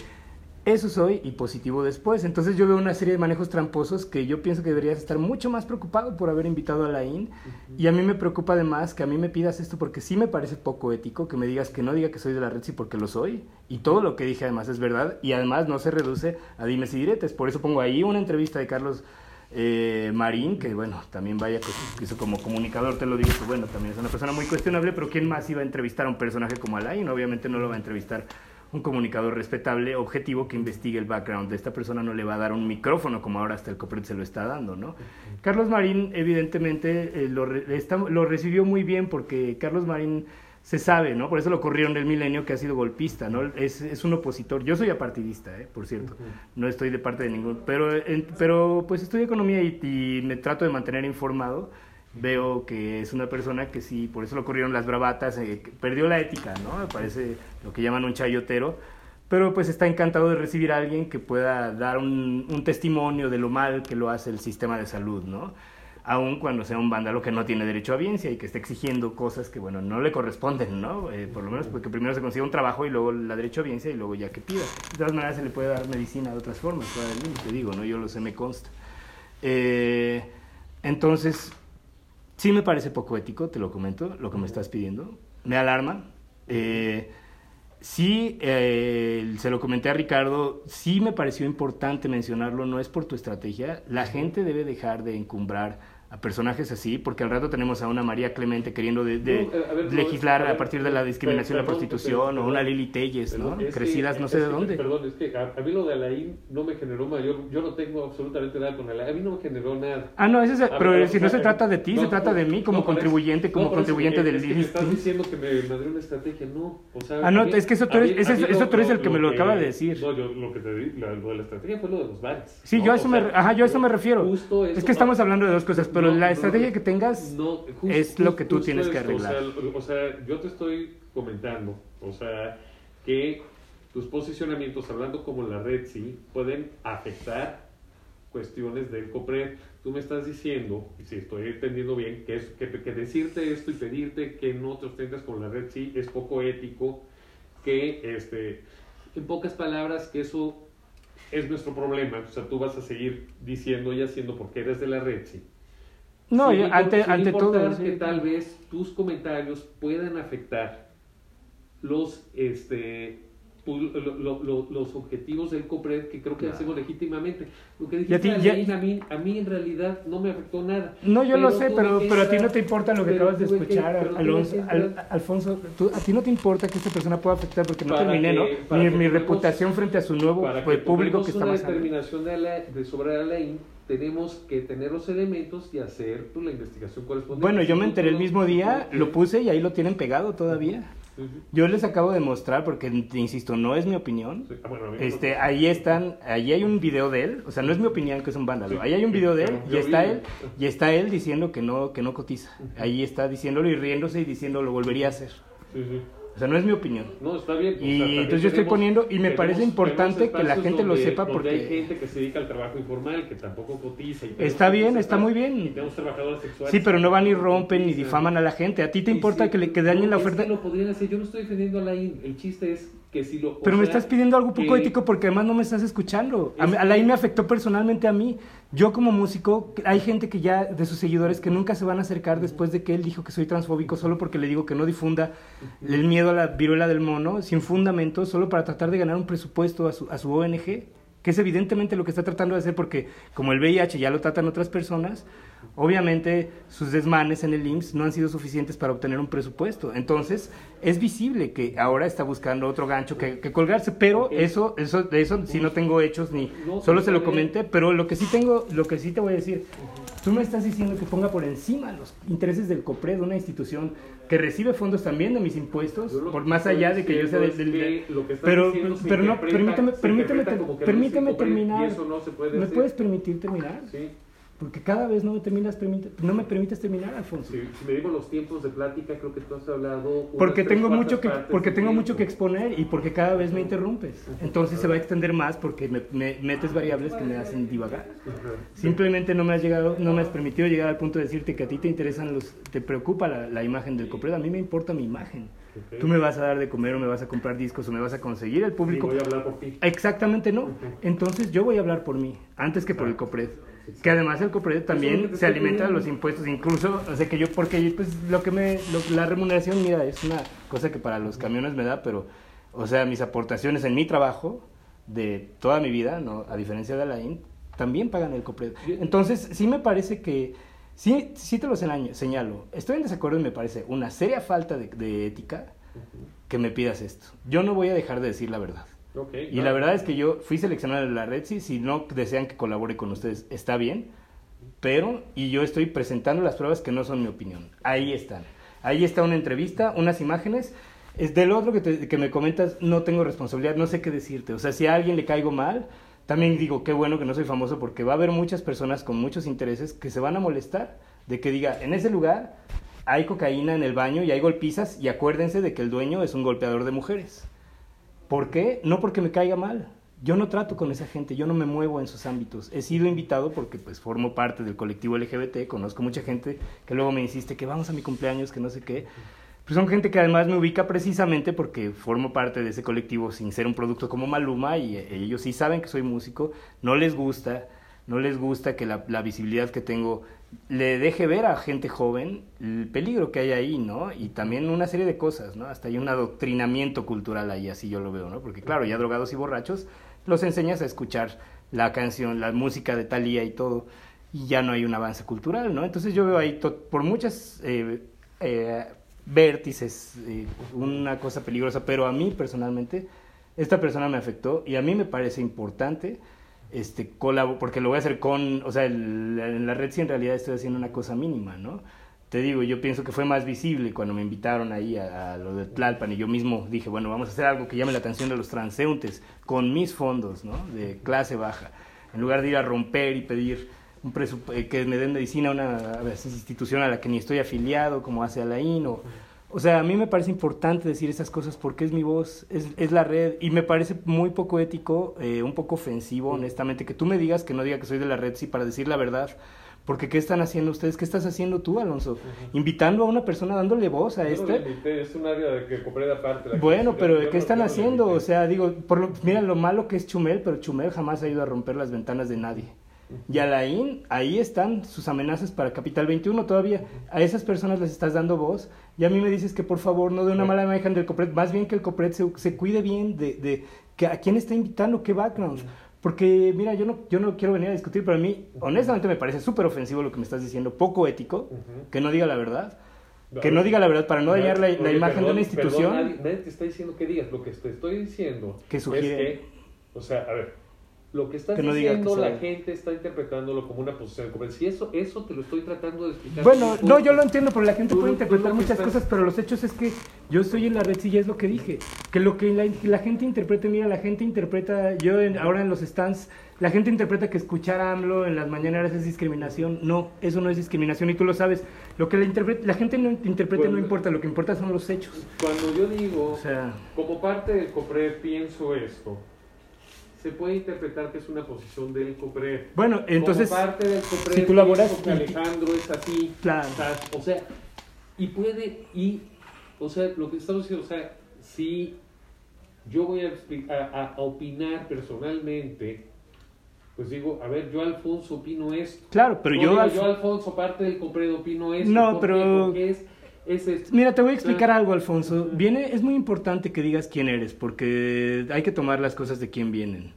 eso soy y positivo después. Entonces yo veo una serie de manejos tramposos que yo pienso que deberías estar mucho más preocupado por haber invitado a la IN. Y a mí me preocupa además que a mí me pidas esto porque sí me parece poco ético, que me digas que no diga que soy de la red sí porque lo soy. Y todo lo que dije además es verdad y además no se reduce a dimes y diretes. Por eso pongo ahí una entrevista de Carlos eh, Marín, que bueno, también vaya, pues, que eso como comunicador te lo digo, que bueno, también es una persona muy cuestionable, pero ¿quién más iba a entrevistar a un personaje como Alain? Obviamente no lo va a entrevistar un comunicador respetable, objetivo, que investigue el background de esta persona, no le va a dar un micrófono como ahora hasta el COPRED se lo está dando, ¿no? Carlos Marín, evidentemente, eh, lo recibió muy bien porque Carlos Marín se sabe, ¿no? Por eso lo corrieron del milenio que ha sido golpista, ¿no? Es, es un opositor. Yo soy apartidista, ¿eh? Por cierto. No estoy de parte de ningún... Pero, pero pues estudio economía y, y me trato de mantener informado. Veo que es una persona que sí, por eso lo corrieron las bravatas, eh, perdió la ética, ¿no? Me parece lo que llaman un chayotero. Pero pues está encantado de recibir a alguien que pueda dar un, un testimonio de lo mal que lo hace el sistema de salud, ¿no? Aun cuando sea un vándalo que no tiene derecho a audiencia y que esté exigiendo cosas que, bueno, no le corresponden, ¿no? Eh, por lo menos porque primero se consiga un trabajo y luego la derecho a audiencia y luego ya que pida. De todas maneras se le puede dar medicina de otras formas, fuera del límite, digo, ¿no? Yo lo sé, me consta. Eh, entonces, sí me parece poco ético, te lo comento, lo que me estás pidiendo. Me alarma. Eh, sí, eh, se lo comenté a Ricardo, sí me pareció importante mencionarlo, no es por tu estrategia. La gente debe dejar de encumbrar a personajes así, porque al rato tenemos a una María Clemente queriendo de, de No, a ver, no, legislar a partir de la discriminación y la prostitución, perdón, o una Lili Telles, ¿no? es que- Crecidas no es sé de que- dónde. Perdón, es que a, a mí lo de Alain no me generó mayor. Yo no tengo absolutamente nada con Alain. A mí no me generó nada. Ah, no, ese es, pero ver, si no se trata de ti, no, se trata de mí como no, contribuyente, como contribuyente es del me estás diciendo que me mandé una estrategia. No, o sea. Ah, no, mí- es que eso tú eres- mí- eso tú eres el que me lo acaba de decir. No, yo lo que te di, la- lo de la estrategia fue lo de los bares. Sí, yo a eso O me, sea, ajá, yo a eso me refiero. es que estamos pa- hablando de dos cosas, pero No, la no, estrategia que tengas no, es lo que tú tienes que arreglar. O sea, o sea, yo te estoy comentando, o sea, que tus posicionamientos, hablando como la red, sí, pueden afectar cuestiones del COPRED. Tú me estás diciendo, y si estoy entendiendo bien, que, es, que, que decirte esto y pedirte que no te ostentes con la red, sí, es poco ético, que, este, en pocas palabras, que eso es nuestro problema. O sea, tú vas a seguir diciendo y haciendo porque eres de la red, sí. No, Sin yo- ante, sin ante todo. sí. que tal vez tus comentarios puedan afectar los este pu- lo- lo- lo- los objetivos del COPRED que creo que Claro. hacemos legítimamente. Lo que Y a ti- dijiste ya- a, mí, a mí en realidad no me afectó nada. No, yo lo sé, pero, que pero a ti no te importa lo que acabas de que- escuchar, tuve Alonso, que Al- Alfonso. tú- a ti no te importa que esta persona pueda afectar porque no Para terminé, que- ¿no? Mi, que mi reputación frente a su nuevo para pues, que público que está más determinación de, Ala- de sobre Alain, tenemos que tener los elementos y hacer pues, la investigación correspondiente. Bueno, yo me enteré el mismo día, lo puse y ahí lo tienen pegado todavía. Sí, sí. Yo les acabo de mostrar, porque insisto, no es mi opinión. Sí. Ah, bueno, no- Este, ahí están, ahí hay un video de él, o sea, no es mi opinión que es un vándalo. Ahí hay un video de él y está él y está él diciendo que no que no cotiza. Ahí está diciéndolo y riéndose y diciendo lo volvería a hacer. Sí, sí. O sea, no es mi opinión. No, está bien. Y también entonces yo estoy poniendo- y me parece importante que la gente lo sepa porque- hay gente que se dedica al trabajo informal, que tampoco cotiza. y Está bien, está muy bien. Y tenemos trabajadores sexuales. Sí, pero no van y rompen ni difaman a la gente. ¿A ti te importa sí, que le que dañen no, la es oferta? que lo podrían hacer. Yo no estoy defendiendo a Laín. El chiste es que si lo. Pero me estás pidiendo algo poco ético porque además no me estás escuchando. A, Es a Alain me afectó personalmente a mí. Yo como músico, hay gente que ya, de sus seguidores, que nunca se van a acercar después de que él dijo que soy transfóbico solo porque le digo que no difunda el miedo a la viruela del mono, sin fundamento, solo para tratar de ganar un presupuesto a su, a su ONG, que es evidentemente lo que está tratando de hacer porque como el VIH ya lo tratan otras personas, Obviamente sus desmanes en el IMSS no han sido suficientes para obtener un presupuesto. Entonces es visible que ahora está buscando otro gancho que, que colgarse, pero eso, eso, de eso sí no tengo hechos ni No, solo se lo comenté, pero lo que sí tengo, lo que sí te voy a decir, tú me estás diciendo que ponga por encima los intereses del COPRED, una institución que recibe fondos también de mis impuestos, por más allá de que yo sea del... del- estás pero pero no, no es incorrecto terminar. no ¿Me puedes permitir terminar? Sí. Porque cada vez no me terminas, permite- no me permites terminar, Alfonso. Si, si me digo los tiempos de plática, creo que tú has hablado. Porque tres, tengo mucho que porque tengo mucho que exponer y porque cada vez me interrumpes. Entonces se va a extender más porque me, me metes variables que me hacen divagar. Simplemente no me has llegado, no me has permitido llegar al punto de decirte que a ti te interesan los, te preocupa la, la imagen del COPRED. A mí me importa mi imagen. Ok. Tú me vas a dar de comer o me vas a comprar discos o me vas a conseguir el Sí, público. voy a hablar por ti. Exactamente no. Entonces yo voy a hablar por mí, antes que por el COPRED. Que además el que también se alimenta de los impuestos, incluso, o sea que yo, porque pues lo que me, lo- la remuneración, mira, es una cosa que para los camiones me da, pero, o sea, mis aportaciones en mi trabajo de toda mi vida, ¿no? a diferencia de Alain, también pagan el. Bien. Entonces, sí me parece que, sí, sí te lo señalo, señalo, estoy en desacuerdo y me parece una seria falta de, de ética que me pidas esto. Yo no voy a dejar de decir la verdad. Y la verdad es que yo fui seleccionado en la red, sí, si no desean que colabore con ustedes, está bien, pero, y yo estoy presentando las pruebas que no son mi opinión. Ahí están. Ahí está una entrevista, unas imágenes. Es del otro que, te- que me comentas, no tengo responsabilidad, no sé qué decirte. O sea, si a alguien le caigo mal, también digo, qué bueno que no soy famoso porque va a haber muchas personas con muchos intereses que se van a molestar de que diga, en ese lugar hay cocaína en el baño y hay golpizas y acuérdense de que el dueño es un golpeador de mujeres. ¿Por qué? No porque me caiga mal. Yo no trato con esa gente, yo no me muevo en sus ámbitos. He sido invitado porque pues formo parte del colectivo LGBT, conozco mucha gente que luego me insiste que vamos a mi cumpleaños, que no sé qué. Pues son gente que además me ubica precisamente porque formo parte de ese colectivo sin ser un producto como Maluma y eh, ellos sí saben que soy músico, no les gusta, no les gusta que la, la visibilidad que tengo le deje ver a gente joven el peligro que hay ahí, ¿no? Y también una serie de cosas, ¿no? Hasta hay un adoctrinamiento cultural ahí, así yo lo veo, ¿no? Porque claro, ya drogados y borrachos los enseñas a escuchar la canción, la música de Thalía y todo, y ya no hay un avance cultural, ¿no? Entonces yo veo ahí, por muchas eh, eh, vértices, eh, una cosa peligrosa, pero a mí personalmente, esta persona me afectó y a mí me parece importante este colabo porque lo voy a hacer con, o sea, el- en la red sí en realidad estoy haciendo una cosa mínima, ¿no? Te digo, yo pienso que fue más visible cuando me invitaron ahí a, a lo de Tlalpan y yo mismo dije, bueno, vamos a hacer algo que llame la atención de los transeúntes con mis fondos, ¿no? De clase baja, en lugar de ir a romper y pedir un eh, que me den medicina a una institución a la que ni estoy afiliado, como hace Alain, o, o sea, a mí me parece importante decir esas cosas porque es mi voz, es, es la red, y me parece muy poco ético, eh, un poco ofensivo, honestamente, que tú me digas que no diga que soy de la red, sí, para decir la verdad. Porque ¿qué están haciendo ustedes? ¿Qué estás haciendo tú, Alonso? Invitando a una persona, dándole voz a no este. le invité, es un área de que compré aparte. la que Bueno, pero ¿qué no- están haciendo? O sea, digo, por lo, mira lo malo que es Chumel, pero Chumel jamás ha ido a romper las ventanas de nadie. Y Alain, ahí están sus amenazas para Capital 21 todavía. A esas personas les estás dando voz. Y a mí me dices que por favor no de una mala imagen del COPRED, más bien que el COPRED se, se cuide bien de, de que a quién está invitando, qué backgrounds. Porque, mira, yo no, yo no quiero venir a discutir, pero a mí, honestamente, me parece súper ofensivo lo que me estás diciendo, poco ético, que no diga la verdad. Que no diga la verdad para no dañar la, la imagen de perdón, una institución. perdón, nadie, nadie te está diciendo que digas. Lo que te estoy diciendo Que sugiere- es que, o sea, a ver, lo que estás Que no diciendo que la gente está interpretándolo como una posición de Si eso, eso te lo estoy tratando de explicar. Bueno, no, yo lo entiendo, pero la gente puede interpretar muchas estás- cosas, pero los hechos es que yo estoy en la red, sí, ya es lo que dije. Que lo que la, la gente interprete, mira, la gente interpreta, yo en- ahora en los stands, la gente interpreta que escuchar a AMLO en las mañaneras es discriminación. No, eso no es discriminación y tú lo sabes. Lo que la, interprete- la gente no interprete Bueno, no importa, lo que importa son los hechos. Cuando yo digo, O sea, como parte del COPRED, pienso esto, se puede interpretar que es una posición del COPRED. bueno, entonces, como parte del COPRED, si tú laboras que Alejandro es así. Claro. o sea, O sea, y puede, y, o sea, lo que estamos diciendo, o sea, si yo voy a, a, opinar personalmente, pues digo, a ver, yo Alfonso opino esto. claro, pero No yo... digo, yo Alfonso, parte del COPRED, opino esto. No, pero- es, es esto. Mira, te voy a explicar Ah. algo, Alfonso. Viene, es muy importante que digas quién eres, porque hay que tomar las cosas de quién vienen.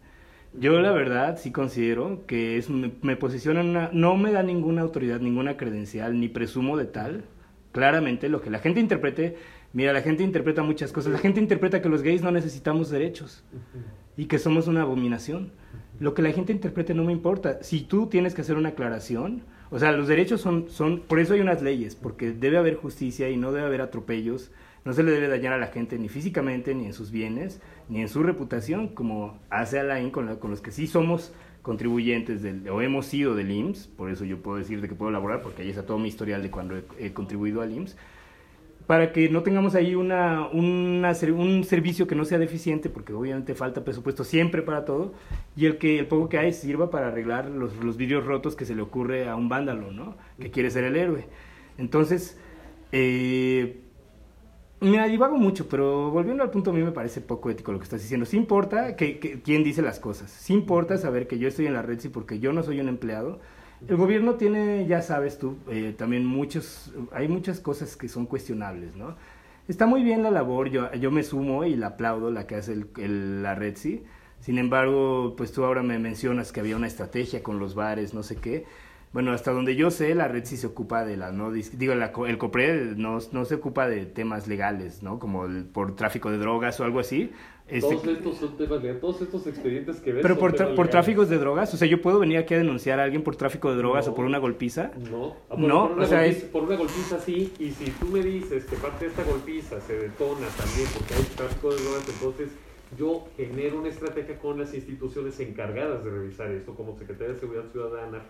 Yo la verdad sí considero que es, me, me posiciona en una, no me da ninguna autoridad, ninguna credencial, ni presumo de tal. Claramente lo que la gente interprete, mira, la gente interpreta muchas cosas. La gente interpreta que los gays no necesitamos derechos y que somos una abominación. Lo que la gente interprete no me importa. Si tú tienes que hacer una aclaración, o sea, los derechos son, son, por eso hay unas leyes, porque debe haber justicia y no debe haber atropellos, no se le debe dañar a la gente ni físicamente, ni en sus bienes, ni en su reputación, como hace Alain con, la, los que sí somos contribuyentes del, o hemos sido del IMSS, por eso yo puedo decir de que puedo elaborar, porque ahí está todo mi historial de cuando he, he contribuido al IMSS, para que no tengamos ahí una, una, un servicio que no sea deficiente, porque obviamente falta presupuesto siempre para todo, y el que el poco que hay sirva para arreglar los, los vidrios rotos que se le ocurre a un vándalo, ¿no? Que quiere ser el héroe. Entonces, eh, Mira, divago mucho, pero volviendo al punto, a mí me parece poco ético lo que estás diciendo. Sí importa que, quién dice las cosas. Sí importa saber que yo estoy en la red, sí, porque yo no soy un empleado. El gobierno tiene, ya sabes tú, eh, también muchos, hay muchas cosas que son cuestionables, ¿no? Está muy bien la labor, yo, yo me sumo y la aplaudo, la que hace el, la red. Sin embargo, pues tú ahora me mencionas que había una estrategia con los bares, no sé qué. Bueno, hasta donde yo sé, la red se ocupa de la, no digo, la, el COPRED no, no se ocupa de temas legales, ¿no? Como por tráfico de drogas o algo así. Este, todos estos son temas legales, todos estos expedientes que ves Pero por, tra por tráficos de drogas, o sea, yo puedo venir aquí a denunciar a alguien por tráfico de drogas No. o por una golpiza. No, Ah, No, por, una o sea, golpiza, es- por una golpiza sí, y si tú me dices que parte de esta golpiza se detona también porque hay tráfico de drogas, entonces yo genero una estrategia con las instituciones encargadas de revisar esto, como Secretaría de Seguridad Ciudadana.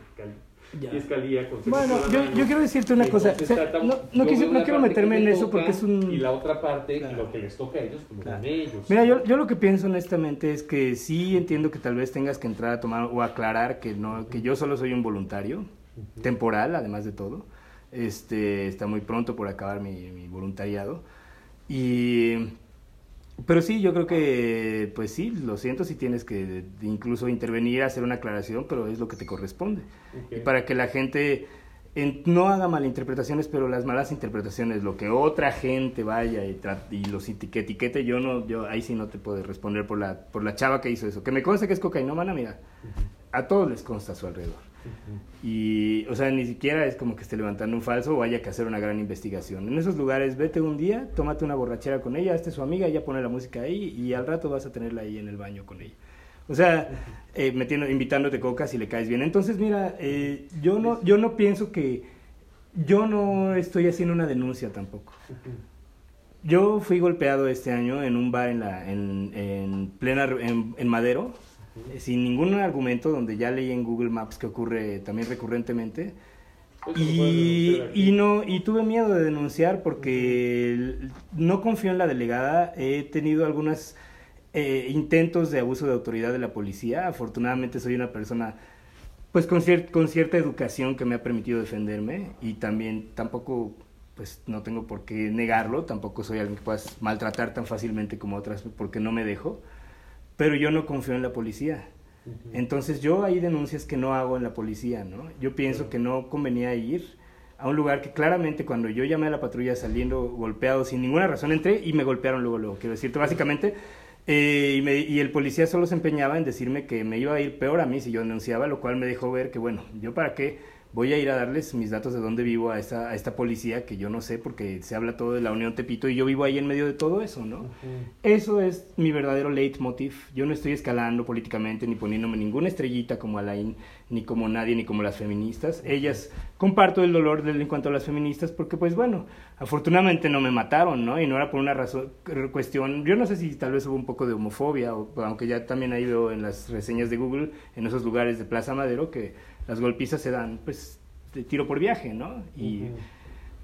Fiscalía, Consejo Bueno, yo, yo quiero decirte una cosa. O sea, no, no, quise- no quiero meterme en me eso porque es un... Y la otra parte, Claro. y lo que les toca a ellos, como Claro. ellos. Mira, yo, yo lo que pienso honestamente es que sí entiendo que tal vez tengas que entrar a tomar o aclarar que no que yo solo soy un voluntario, temporal además de todo. Este, está muy pronto por acabar mi, mi voluntariado. Y pero sí, yo creo que pues sí, lo siento si tienes que incluso intervenir, hacer una aclaración, pero es lo que te corresponde. Y para que la gente en- no haga malinterpretaciones, pero las malas interpretaciones, lo que otra gente vaya y, y los etiquete, etiquete, yo no, yo ahí sí no te puedo responder por la, por la chava que hizo eso. Que me consta que es cocainómana, mira, a todos les consta a su alrededor. Y, o sea, ni siquiera es como que esté levantando un falso o haya que hacer una gran investigación. En esos lugares, vete un día, tómate una borrachera con ella, hazte su amiga, ella pone la música ahí y al rato vas a tenerla ahí en el baño con ella. O sea, eh, metiendo, invitándote coca si le caes bien. Entonces, mira, eh, yo, no, yo no pienso que... Yo no estoy haciendo una denuncia tampoco. Yo fui golpeado este año en un bar en, la, en, en plena en, en Madero, sin ningún argumento, donde ya leí en Google Maps que ocurre también recurrentemente. Puedes Y, y no y tuve miedo de denunciar porque no confío en la delegada. He tenido algunos intentos de abuso de autoridad de la policía. Afortunadamente soy una persona pues con, cier- con cierta educación que me ha permitido defenderme y también tampoco pues no tengo por qué negarlo, tampoco soy alguien que puedas maltratar tan fácilmente como otras porque no me dejo, pero yo no confío en la policía. Entonces yo hay denuncias que no hago en la policía, ¿no? Yo pienso que no convenía ir a un lugar que claramente cuando yo llamé a la patrulla saliendo golpeado sin ninguna razón entré y me golpearon luego, luego. Quiero decirte, básicamente, eh, y, me- y el policía solo se empeñaba en decirme que me iba a ir peor a mí si yo denunciaba, lo cual me dejó ver que, bueno, yo para qué voy a ir a darles mis datos de dónde vivo a esta, a esta policía que yo no sé porque se habla todo de la Unión Tepito y yo vivo ahí en medio de todo eso, ¿no? Eso es mi verdadero leitmotiv. Yo no estoy escalando políticamente ni poniéndome ninguna estrellita como Alain, ni como nadie, ni como las feministas. Ellas comparto el dolor de, en cuanto a las feministas porque, pues bueno, afortunadamente no me mataron, ¿no? Y no era por una razón, cuestión. Yo no sé si tal vez hubo un poco de homofobia, o, aunque ya también ahí veo en las reseñas de Google, en esos lugares de Plaza Madero, que las golpizas se dan, pues, de tiro por viaje, ¿no? Y.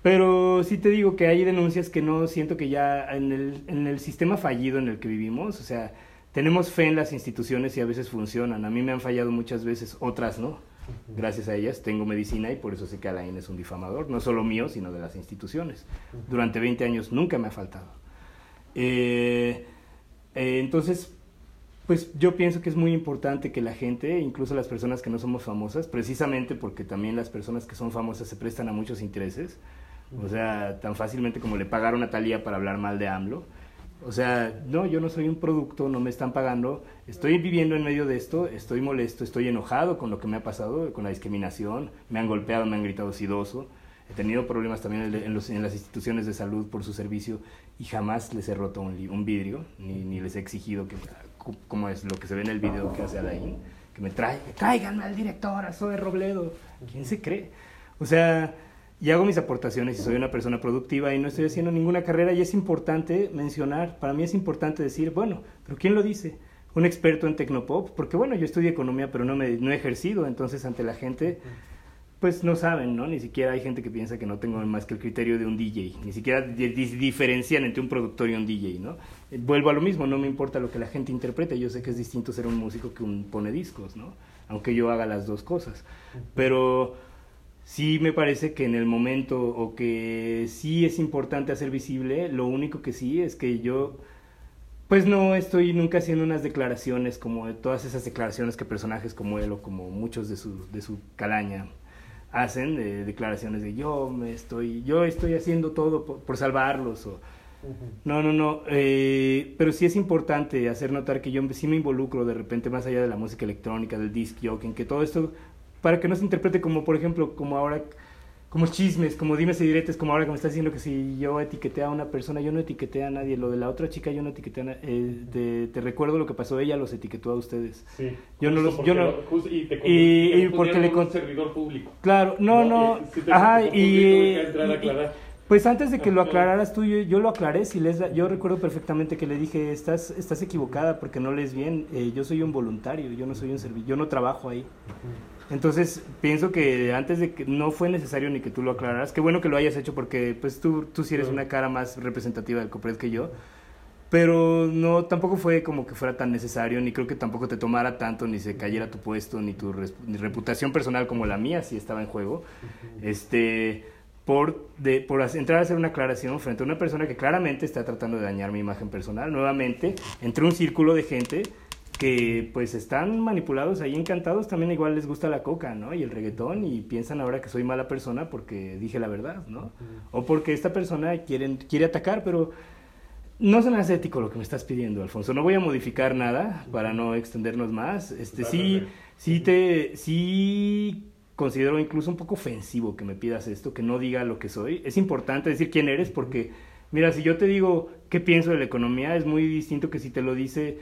Pero sí te digo que hay denuncias que no siento que ya en el, en el sistema fallido en el que vivimos, o sea, tenemos fe en las instituciones y a veces funcionan. A mí me han fallado muchas veces, otras no. Gracias a ellas tengo medicina y por eso sé que Alain es un difamador, no solo mío, sino de las instituciones. Durante 20 años nunca me ha faltado. Eh, eh, entonces, pues yo pienso que es muy importante que la gente, incluso las personas que no somos famosas, precisamente porque también las personas que son famosas se prestan a muchos intereses, o sea, tan fácilmente como le pagaron a Talía para hablar mal de AMLO, O sea, no, yo no soy un producto, no me están pagando, estoy viviendo en medio de esto, estoy molesto, estoy enojado con lo que me ha pasado, con la discriminación, me han golpeado, me han gritado sidoso, he tenido problemas también en, los, las instituciones de salud por su servicio y jamás les he roto un, un vidrio, ni, ni, les he exigido que, como es lo que se ve en el video que hace Alain, que me traiga, tráiganme al director, a Zoe Robledo, ¿quién se cree? O sea, y hago mis aportaciones y soy una persona productiva y no estoy haciendo ninguna carrera y es importante mencionar, para mí es importante decir, bueno, pero ¿quién lo dice? Un experto en tecnopop, porque bueno, yo estudié economía pero no, me, no he ejercido, entonces ante la gente pues no saben, ¿no? Ni siquiera hay gente que piensa que no tengo más que el criterio de un DJ, ni siquiera diferencian entre un productor y un DJ, ¿no? Vuelvo a lo mismo, no me importa lo que la gente interprete, yo sé que es distinto ser un músico que un pone discos, ¿no? Aunque yo haga las dos cosas, pero sí me parece que en el momento o que sí es importante hacer visible, lo único que sí es que yo pues no estoy nunca haciendo unas declaraciones como de todas esas declaraciones que personajes como él o como muchos de su, de su calaña hacen de declaraciones de yo me estoy yo estoy haciendo todo por, salvarlos o no no no eh, pero sí es importante hacer notar que yo sí me involucro de repente más allá de la música electrónica del disc jockey que todo esto para que no se interprete como, por ejemplo, como ahora, como chismes, como dimes y diretes, como ahora que me estás diciendo que si yo etiqueté a una persona, yo no etiqueté a nadie. Lo de la otra chica, yo no etiqueté a nadie. Eh, te, recuerdo lo que pasó, ella los etiquetó a ustedes. Sí. Yo no los. Yo no, y, te y, porque le un servidor público. Claro, no, no. ajá, y. Pues antes de que lo aclararas tú, yo, lo aclaré. Si les yo recuerdo perfectamente que le dije, estás, estás equivocada porque no lees bien. Eh, yo soy un voluntario, yo no soy un servidor, yo no trabajo ahí. Entonces, pienso que antes de que no fue necesario ni que tú lo aclararas, qué bueno que lo hayas hecho porque pues tú, tú sí eres una cara más representativa del COPRED que yo, pero no, tampoco fue como que fuera tan necesario, ni creo que tampoco te tomara tanto, ni se cayera tu puesto, ni tu reputación personal como la mía si estaba en juego, este, por, de, por entrar a hacer una aclaración frente a una persona que claramente está tratando de dañar mi imagen personal, nuevamente, entre un círculo de gente que pues están manipulados ahí encantados, también igual les gusta la coca, ¿no? Y el reggaetón y piensan ahora que soy mala persona porque dije la verdad, ¿no? O porque esta persona quiere, quiere atacar, pero no se me hace ético lo que me estás pidiendo, Alfonso. No voy a modificar nada para no extendernos más. Este sí, sí te, sí considero incluso un poco ofensivo que me pidas esto, que no diga lo que soy. Es importante decir quién eres porque, mira, si yo te digo qué pienso de la economía, es muy distinto que si te lo dice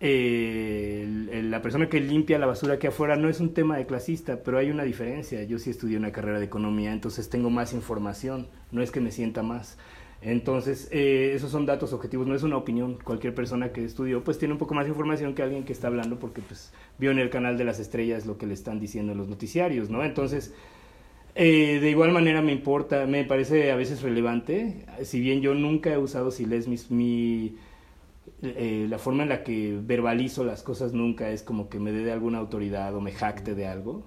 eh, la persona que limpia la basura aquí afuera no es un tema de clasista, pero hay una diferencia. Yo sí estudié una carrera de economía, entonces tengo más información, no es que me sienta más. Entonces, eh, esos son datos objetivos, no es una opinión. Cualquier persona que estudió, pues tiene un poco más de información que alguien que está hablando porque pues vio en el canal de las estrellas lo que le están diciendo en los noticiarios, ¿no? Entonces, eh, de igual manera me importa, me parece a veces relevante, si bien yo nunca he usado Siles, mi eh, la forma en la que verbalizo las cosas nunca es como que me dé de alguna autoridad o me jacte de algo,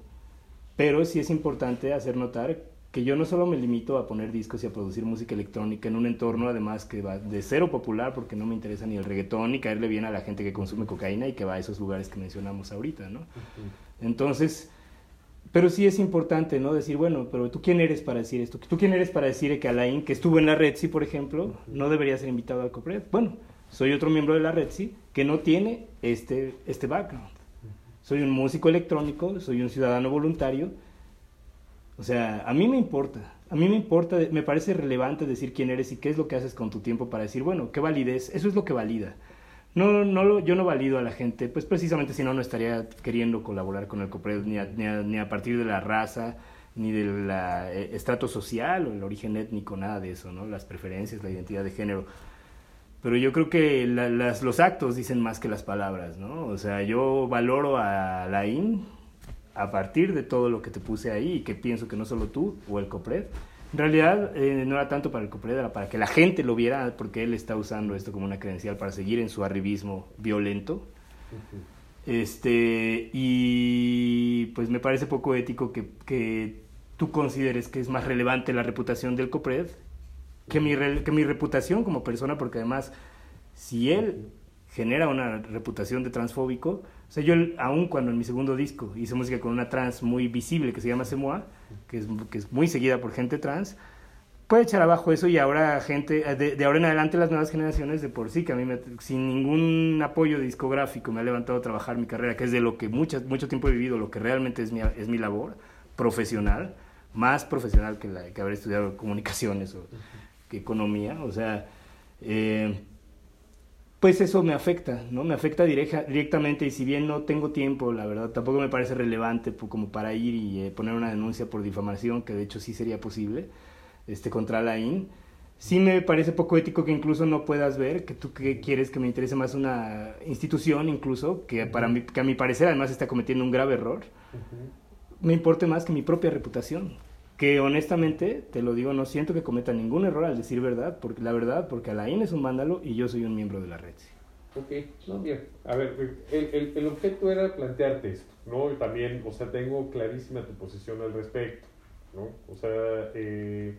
pero sí es importante hacer notar que yo no solo me limito a poner discos y a producir música electrónica en un entorno además que va de cero popular porque no me interesa ni el reggaetón ni caerle bien a la gente que consume cocaína y que va a esos lugares que mencionamos ahorita, ¿no? Entonces, pero sí es importante, ¿no? Decir, bueno, pero tú quién eres para decir esto? ¿Tú quién eres para decir que Alain, que estuvo en la Red, sí, por ejemplo, no debería ser invitado al COPRED? Bueno, soy otro miembro de la red, sí, que no tiene este, este background. Soy un músico electrónico, soy un ciudadano voluntario. O sea, a mí me importa, a mí me importa, me parece relevante decir quién eres y qué es lo que haces con tu tiempo para decir, bueno, qué validez, eso es lo que valida. No, no, yo no valido a la gente, pues precisamente si no, no estaría queriendo colaborar con el COPRED ni a, ni a, partir de la raza, ni del eh, estrato social o el origen étnico, nada de eso, ¿no? Las preferencias, la identidad de género pero yo creo que las, los actos dicen más que las palabras, ¿no? O sea, yo valoro a Laín a partir de todo lo que te puse ahí y que pienso que no solo tú o el COPRED. En realidad eh, no era tanto para el COPRED, era para que la gente lo viera porque él está usando esto como una credencial para seguir en su arribismo violento. Este, y pues me parece poco ético que, que tú consideres que es más relevante la reputación del COPRED que mi, que mi reputación como persona, porque además, si él genera una reputación de transfóbico, o sea, yo aún cuando en mi segundo disco hice música con una trans muy visible que se llama Semoa, que es, que es muy seguida por gente trans, puede echar abajo eso y ahora gente, eh, de, de, ahora en adelante las nuevas generaciones de por sí, que a mí me, sin ningún apoyo discográfico me ha levantado a trabajar mi carrera, que es de lo que mucho, mucho tiempo he vivido, lo que realmente es mi, es mi labor profesional, más profesional que, la, que haber estudiado comunicaciones o economía, o sea, eh, pues eso me afecta, ¿no? Me afecta directa, directamente y si bien no tengo tiempo, la verdad, tampoco me parece relevante como para ir y eh, poner una denuncia por difamación, que de hecho sí sería posible este, contra la IN. Sí me parece poco ético que incluso no puedas ver, que tú que quieres que me interese más una institución incluso, que, para mí, que a mi parecer además está cometiendo un grave error, me importe más que mi propia reputación. Que honestamente, te lo digo, no siento que cometa ningún error al decir verdad, porque la verdad, porque Alain es un vándalo y yo soy un miembro de la red. Ok, no, bien. A ver, el, el, el objeto era plantearte esto, ¿no? Y también, o sea, tengo clarísima tu posición al respecto, ¿no? O sea, eh,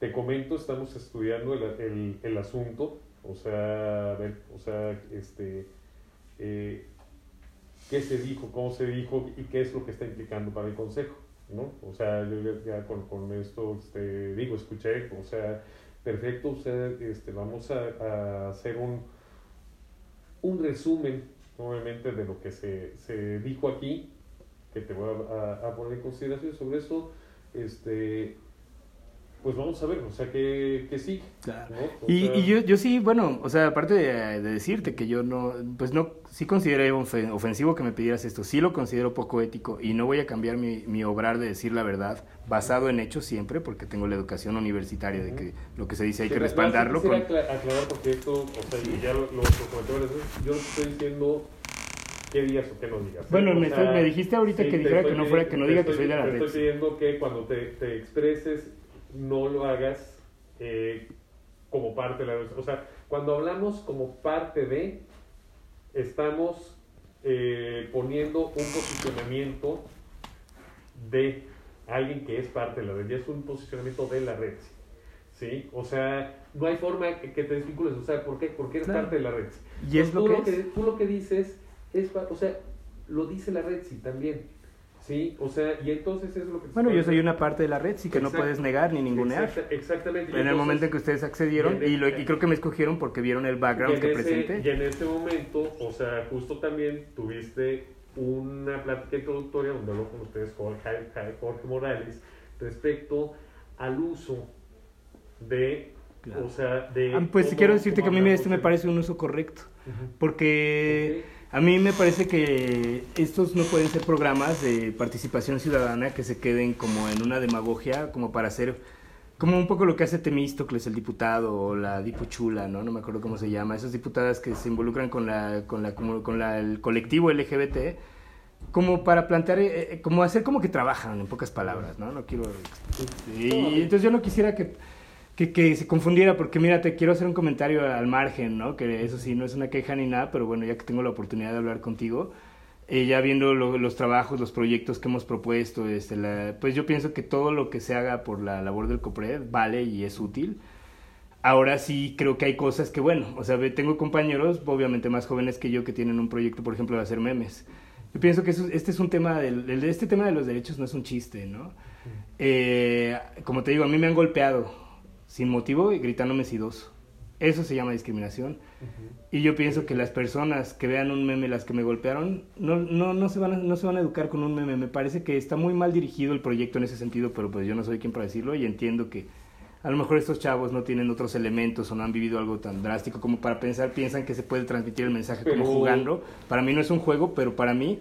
te comento, estamos estudiando el, el, el, asunto, o sea, a ver, o sea, este, eh, qué se dijo, cómo se dijo y qué es lo que está implicando para el Consejo, ¿no? O sea, yo ya con, con esto, este, digo, escuché, o sea, perfecto, o sea, este, vamos a, a hacer un, un resumen, obviamente, de lo que se, se dijo aquí, que te voy a, a poner en consideración sobre eso, este, pues vamos a ver, o sea, que, que sí. Claro. ¿no? Y, sea... y yo, yo sí, bueno, o sea, aparte de, de, decirte que yo no, pues no, sí consideré ofensivo que me pidieras esto, sí lo considero poco ético y no voy a cambiar mi, mi obrar de decir la verdad, basado en hechos siempre, porque tengo la educación universitaria de que lo que se dice hay que respaldarlo. Con... aclarar porque esto, o sea, sí. ya lo, lo, lo comenté yo estoy diciendo qué digas o qué no digas. Bueno, me, sea, me, dijiste ahorita sí, que dijera que no fuera, que no diga que soy de la red. Estoy pidiendo que cuando te, te expreses no lo hagas eh, como parte de la O sea, cuando hablamos como parte de, estamos eh, poniendo un posicionamiento de alguien que es parte de la red, y es un posicionamiento de la red. ¿Sí? O sea, no hay forma que, que te desvincules. O sea, ¿por qué? Porque eres claro. parte de la red. Y es lo, tú que, lo que. Tú lo que dices es, o sea, lo dice la red sí también. Sí, o sea, y entonces es lo que... Bueno, yo soy una parte de la red, sí que Exacto. no puedes negar ni ningunear. Exacta, exactamente. En el momento en que ustedes accedieron, y, y, lo, y, creo que me escogieron porque vieron el background que ese, presenté. Y en ese momento, o sea, justo también tuviste una plática introductoria donde habló con ustedes Jorge, Jorge Morales respecto al uso de... Claro. O sea, de... Ah, pues quiero decirte que a mí este me parece un uso correcto, uh -huh. porque... Okay. A mí me parece que estos no pueden ser programas de participación ciudadana que se queden como en una demagogia, como para hacer, como un poco lo que hace Temístocles, el diputado, o la dipuchula, ¿no? No me acuerdo cómo se llama. Esas diputadas que se involucran con, la, con, la, como, con la, el colectivo LGBT, como para plantear, eh, como hacer como que trabajan, en pocas palabras, ¿no? No quiero... Y entonces yo no quisiera que que, que, se confundiera, porque mira, te quiero hacer un comentario al margen, ¿no? Que eso sí, no es una queja ni nada, pero bueno, ya que tengo la oportunidad de hablar contigo, eh, ya viendo lo, los trabajos, los proyectos que hemos propuesto, este, la, pues yo pienso que todo lo que se haga por la labor del COPRED vale y es útil. Ahora sí creo que hay cosas que, bueno, o sea, tengo compañeros, obviamente más jóvenes que yo, que tienen un proyecto, por ejemplo, de hacer memes. Yo pienso que eso, este es un tema, del, este tema de los derechos no es un chiste, ¿no? Eh, como te digo, a mí me han golpeado, sin motivo y gritándome sidoso. Eso se llama discriminación. Uh -huh. Y yo pienso que las personas que vean un meme, las que me golpearon, no, no, no, se van a, no se van a educar con un meme. Me parece que está muy mal dirigido el proyecto en ese sentido, pero pues yo no soy quien para decirlo y entiendo que a lo mejor estos chavos no tienen otros elementos o no han vivido algo tan drástico como para pensar, piensan que se puede transmitir el mensaje pero... como jugando. Para mí no es un juego, pero para mí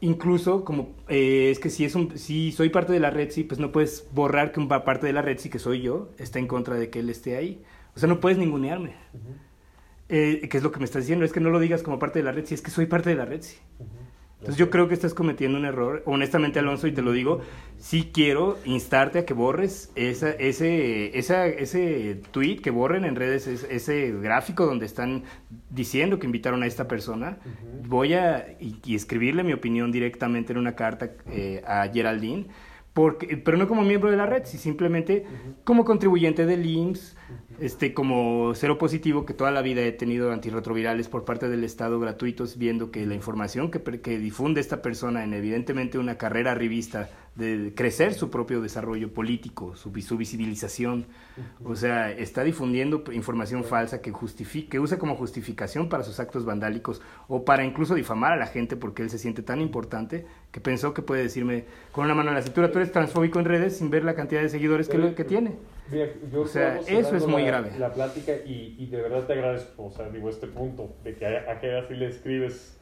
incluso como eh, es que si es un si soy parte de la red sí pues no puedes borrar que una parte de la red sí que soy yo está en contra de que él esté ahí o sea no puedes ningunearme uh -huh. eh, que es lo que me estás diciendo es que no lo digas como parte de la red sí es que soy parte de la red sí uh -huh. Entonces yo creo que estás cometiendo un error honestamente Alonso y te lo digo sí quiero instarte a que borres esa, ese esa, ese tweet que borren en redes ese, ese gráfico donde están diciendo que invitaron a esta persona uh -huh. voy a y, y, escribirle mi opinión directamente en una carta eh, a Geraldine porque, pero no como miembro de la red, sino simplemente uh -huh. como contribuyente del IMSS. Este, como cero positivo, que toda la vida he tenido antirretrovirales por parte del Estado gratuitos, viendo que la información que, que difunde esta persona en evidentemente una carrera revista de crecer su propio desarrollo político, su, su visibilización. O sea, está difundiendo información falsa que, que usa como justificación para sus actos vandálicos o para incluso difamar a la gente porque él se siente tan importante que pensó que puede decirme con una mano en la cintura, tú eres transfóbico en redes sin ver la cantidad de seguidores que, que tiene. o sea, eso es muy grave. La plática y, y, de verdad te agradezco, o sea, digo, este punto de que a, a qué así le escribes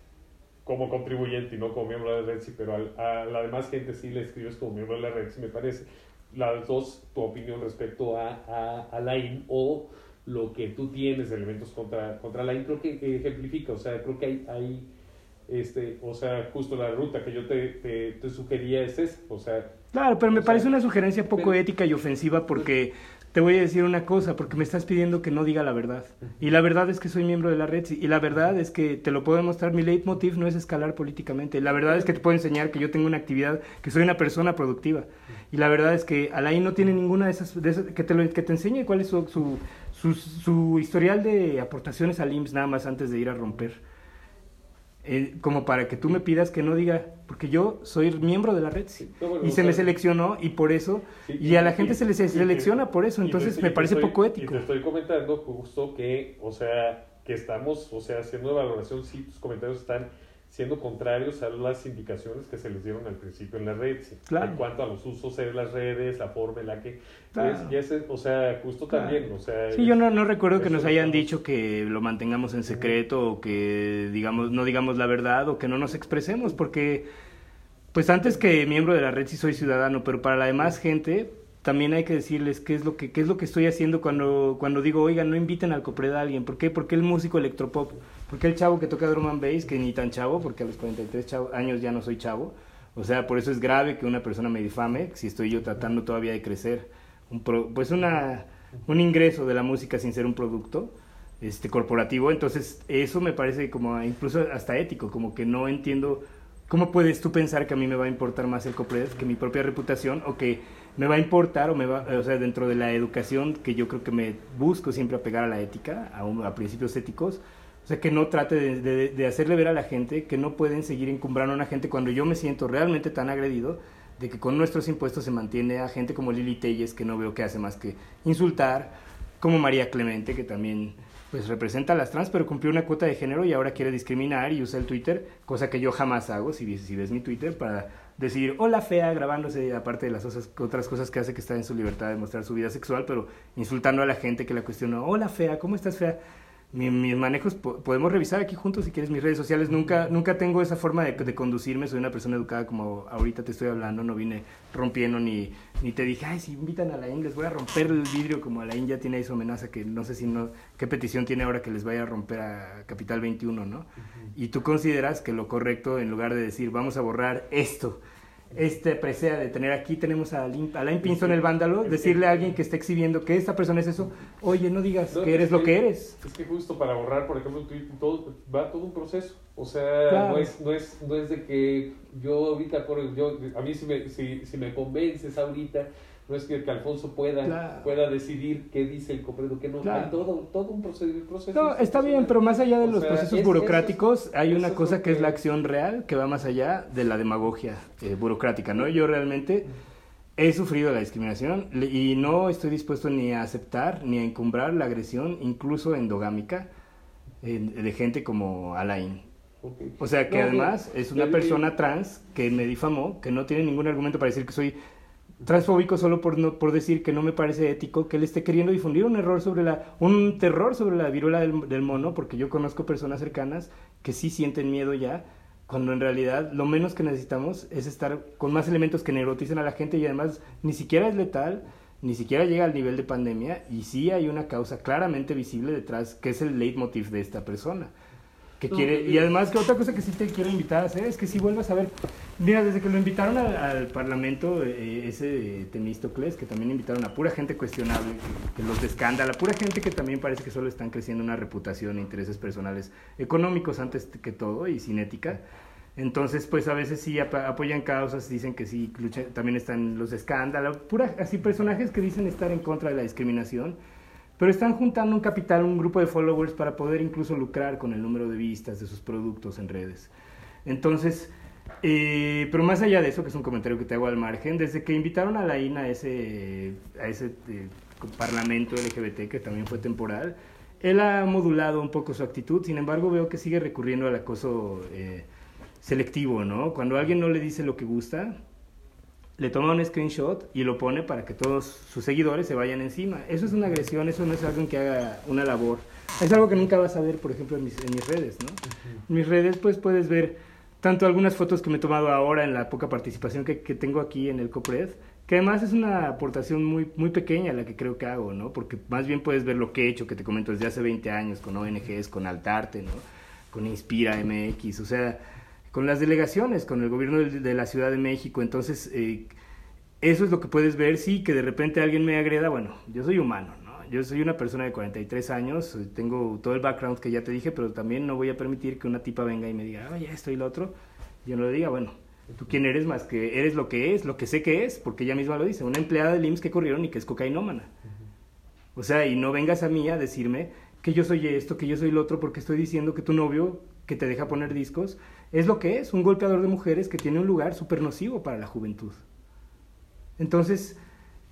como contribuyente y no como miembro de la red, sí, pero a, la demás gente sí le escribes como miembro de la red, sí me parece. Las dos, tu opinión respecto a, a, a o lo que tú tienes de elementos contra, contra la IN, creo que, ejemplifica, o sea, creo que hay, hay este, o sea, justo la ruta que yo te, te, te sugería es esa, o sea... Claro, pero me parece una sugerencia poco ética y ofensiva porque te voy a decir una cosa, porque me estás pidiendo que no diga la verdad. Y la verdad es que soy miembro de la red, y la verdad es que te lo puedo demostrar, mi leitmotiv no es escalar políticamente. La verdad es que te puedo enseñar que yo tengo una actividad, que soy una persona productiva. Y la verdad es que Alain no tiene ninguna de esas, que, te lo, que te enseñe cuál es su, su, su historial de aportaciones al IMSS nada más antes de ir a romper. Eh, como para que tú me pidas que no diga, porque yo soy miembro de la red y se me seleccionó y por eso, y, a la gente se le selecciona por eso, entonces me parece poco ético. Y te estoy comentando justo que, o sea, que estamos, o sea, haciendo valoración, si tus comentarios están siendo contrarios a las indicaciones que se les dieron al principio en la red, en cuanto a los usos de las redes, la forma en la que... o sea, justo también, o sea... Sí, yo no, no recuerdo que nos hayan dicho que lo mantengamos en secreto o que digamos no digamos la verdad o que no nos expresemos, porque pues antes que miembro de la red sí soy ciudadano, pero para la demás gente también hay que decirles qué es lo que, qué es lo que estoy haciendo cuando, cuando digo, oigan, no inviten al Copred a alguien. ¿Por qué? Porque el músico electropop. Porque el chavo que toca drum and bass, que ni tan chavo, porque a los 43 años ya no soy chavo. O sea, por eso es grave que una persona me difame, si estoy yo tratando todavía de crecer. Un pues una, un ingreso de la música sin ser un producto este corporativo. Entonces, eso me parece como incluso hasta ético, como que no entiendo cómo puedes tú pensar que a mí me va a importar más el Copred que mi propia reputación o que me va a importar o me va, o sea, dentro de la educación que yo creo que me busco siempre apegar a la ética, a, a principios éticos, o sea, que no trate de, de, hacerle ver a la gente que no pueden seguir encumbrando a una gente cuando yo me siento realmente tan agredido de que con nuestros impuestos se mantiene a gente como Lili Telles, que no veo que hace más que insultar, como María Clemente, que también pues representa a las trans, pero cumplió una cuota de género y ahora quiere discriminar y usa el Twitter, cosa que yo jamás hago, si, si ves mi Twitter, para decir hola fea grabándose, aparte de las otras cosas que hace que está en su libertad de mostrar su vida sexual, pero insultando a la gente que la cuestionó, hola fea, ¿cómo estás fea? Mis manejos podemos revisar aquí juntos si quieres mis redes sociales. Nunca, nunca tengo esa forma de, de, conducirme. Soy una persona educada como ahorita te estoy hablando. No vine rompiendo ni, ni te dije, ay, si invitan a la IN les voy a romper el vidrio como a la IN ya tiene ahí su amenaza que no sé si no, qué petición tiene ahora que les vaya a romper a Capital 21, ¿no? Y tú consideras que lo correcto en lugar de decir, vamos a borrar esto este presea de tener aquí, tenemos a Alain, Pinzón, el vándalo, decirle a alguien que está exhibiendo que esta persona es eso, oye, no digas que eres lo que eres. Es que justo para borrar, por ejemplo, todo, va todo un proceso. O sea, no, es, no, es, no es de que yo ahorita, yo, a mí si me, si, si me convences ahorita, no es que, Alfonso pueda, pueda decidir qué dice el Copredo, qué no. Hay todo, todo un proceso. no, está bien, pero más allá de los procesos burocráticos, hay una cosa que, es la acción real, que va más allá de la demagogia eh, burocrática, ¿no? Yo realmente he sufrido la discriminación y no estoy dispuesto ni a aceptar ni a encumbrar la agresión, incluso endogámica, de gente como Alain. O sea que además es una persona trans que me difamó, que no tiene ningún argumento para decir que soy transfóbico solo por, no, por decir que no me parece ético que él esté queriendo difundir un error sobre la, un terror sobre la viruela del, mono, porque yo conozco personas cercanas que sí sienten miedo ya, cuando en realidad lo menos que necesitamos es estar con más elementos que neuroticen a la gente y además ni siquiera es letal, ni siquiera llega al nivel de pandemia y sí hay una causa claramente visible detrás que es el leitmotiv de esta persona quiere, y además que otra cosa que sí te quiero invitar a hacer es que si vuelvas a ver, mira, desde que lo invitaron al, Parlamento, eh, ese Temístocles, que también invitaron a pura gente cuestionable, que, los de escándalo, pura gente que también parece que solo están creciendo una reputación e intereses personales económicos antes que todo y sin ética. Entonces, pues a veces sí apoyan causas, dicen que sí, también están los de escándalo, pura, así personajes que dicen estar en contra de la discriminación pero están juntando un capital, un grupo de followers para poder incluso lucrar con el número de vistas de sus productos en redes. Entonces, Eh, pero más allá de eso, que es un comentario que te hago al margen, desde que invitaron a la INA a ese, a ese eh, parlamento LGBT, que también fue temporal, él ha modulado un poco su actitud, sin embargo veo que sigue recurriendo al acoso eh, selectivo, ¿no? Cuando alguien no le dice lo que gusta, le toma un screenshot y lo pone para que todos sus seguidores se vayan encima. Eso es una agresión, eso no es alguien que haga una labor. Es algo que nunca vas a ver, por ejemplo, en mis, en mis redes, ¿no? En mis redes, pues puedes ver tanto algunas fotos que me he tomado ahora en la poca participación que, que tengo aquí en el COPRED, que además es una aportación muy, muy pequeña la que creo que hago, ¿no? Porque más bien puedes ver lo que he hecho, que te comento desde hace 20 años, con ONGs, con Altarte, ¿no? Con Inspira MX, o sea, con las delegaciones, con el gobierno de, la Ciudad de México. Entonces, eh, eso es lo que puedes ver, sí, que de repente alguien me agreda, bueno, yo soy humano, ¿no? Yo soy una persona de 43 años, tengo todo el background que ya te dije, pero también no voy a permitir que una tipa venga y me diga, oye, esto y lo otro, yo no le diga, bueno, ¿tú quién eres más que eres lo que es, lo que sé que es? Porque ella misma lo dice, una empleada del IMSS que corrieron y que es cocainómana. O sea, y no vengas a mí a decirme que yo soy esto, que yo soy lo otro, porque estoy diciendo que tu novio que te deja poner discos es lo que es, un golpeador de mujeres que tiene un lugar súper nocivo para la juventud. Entonces,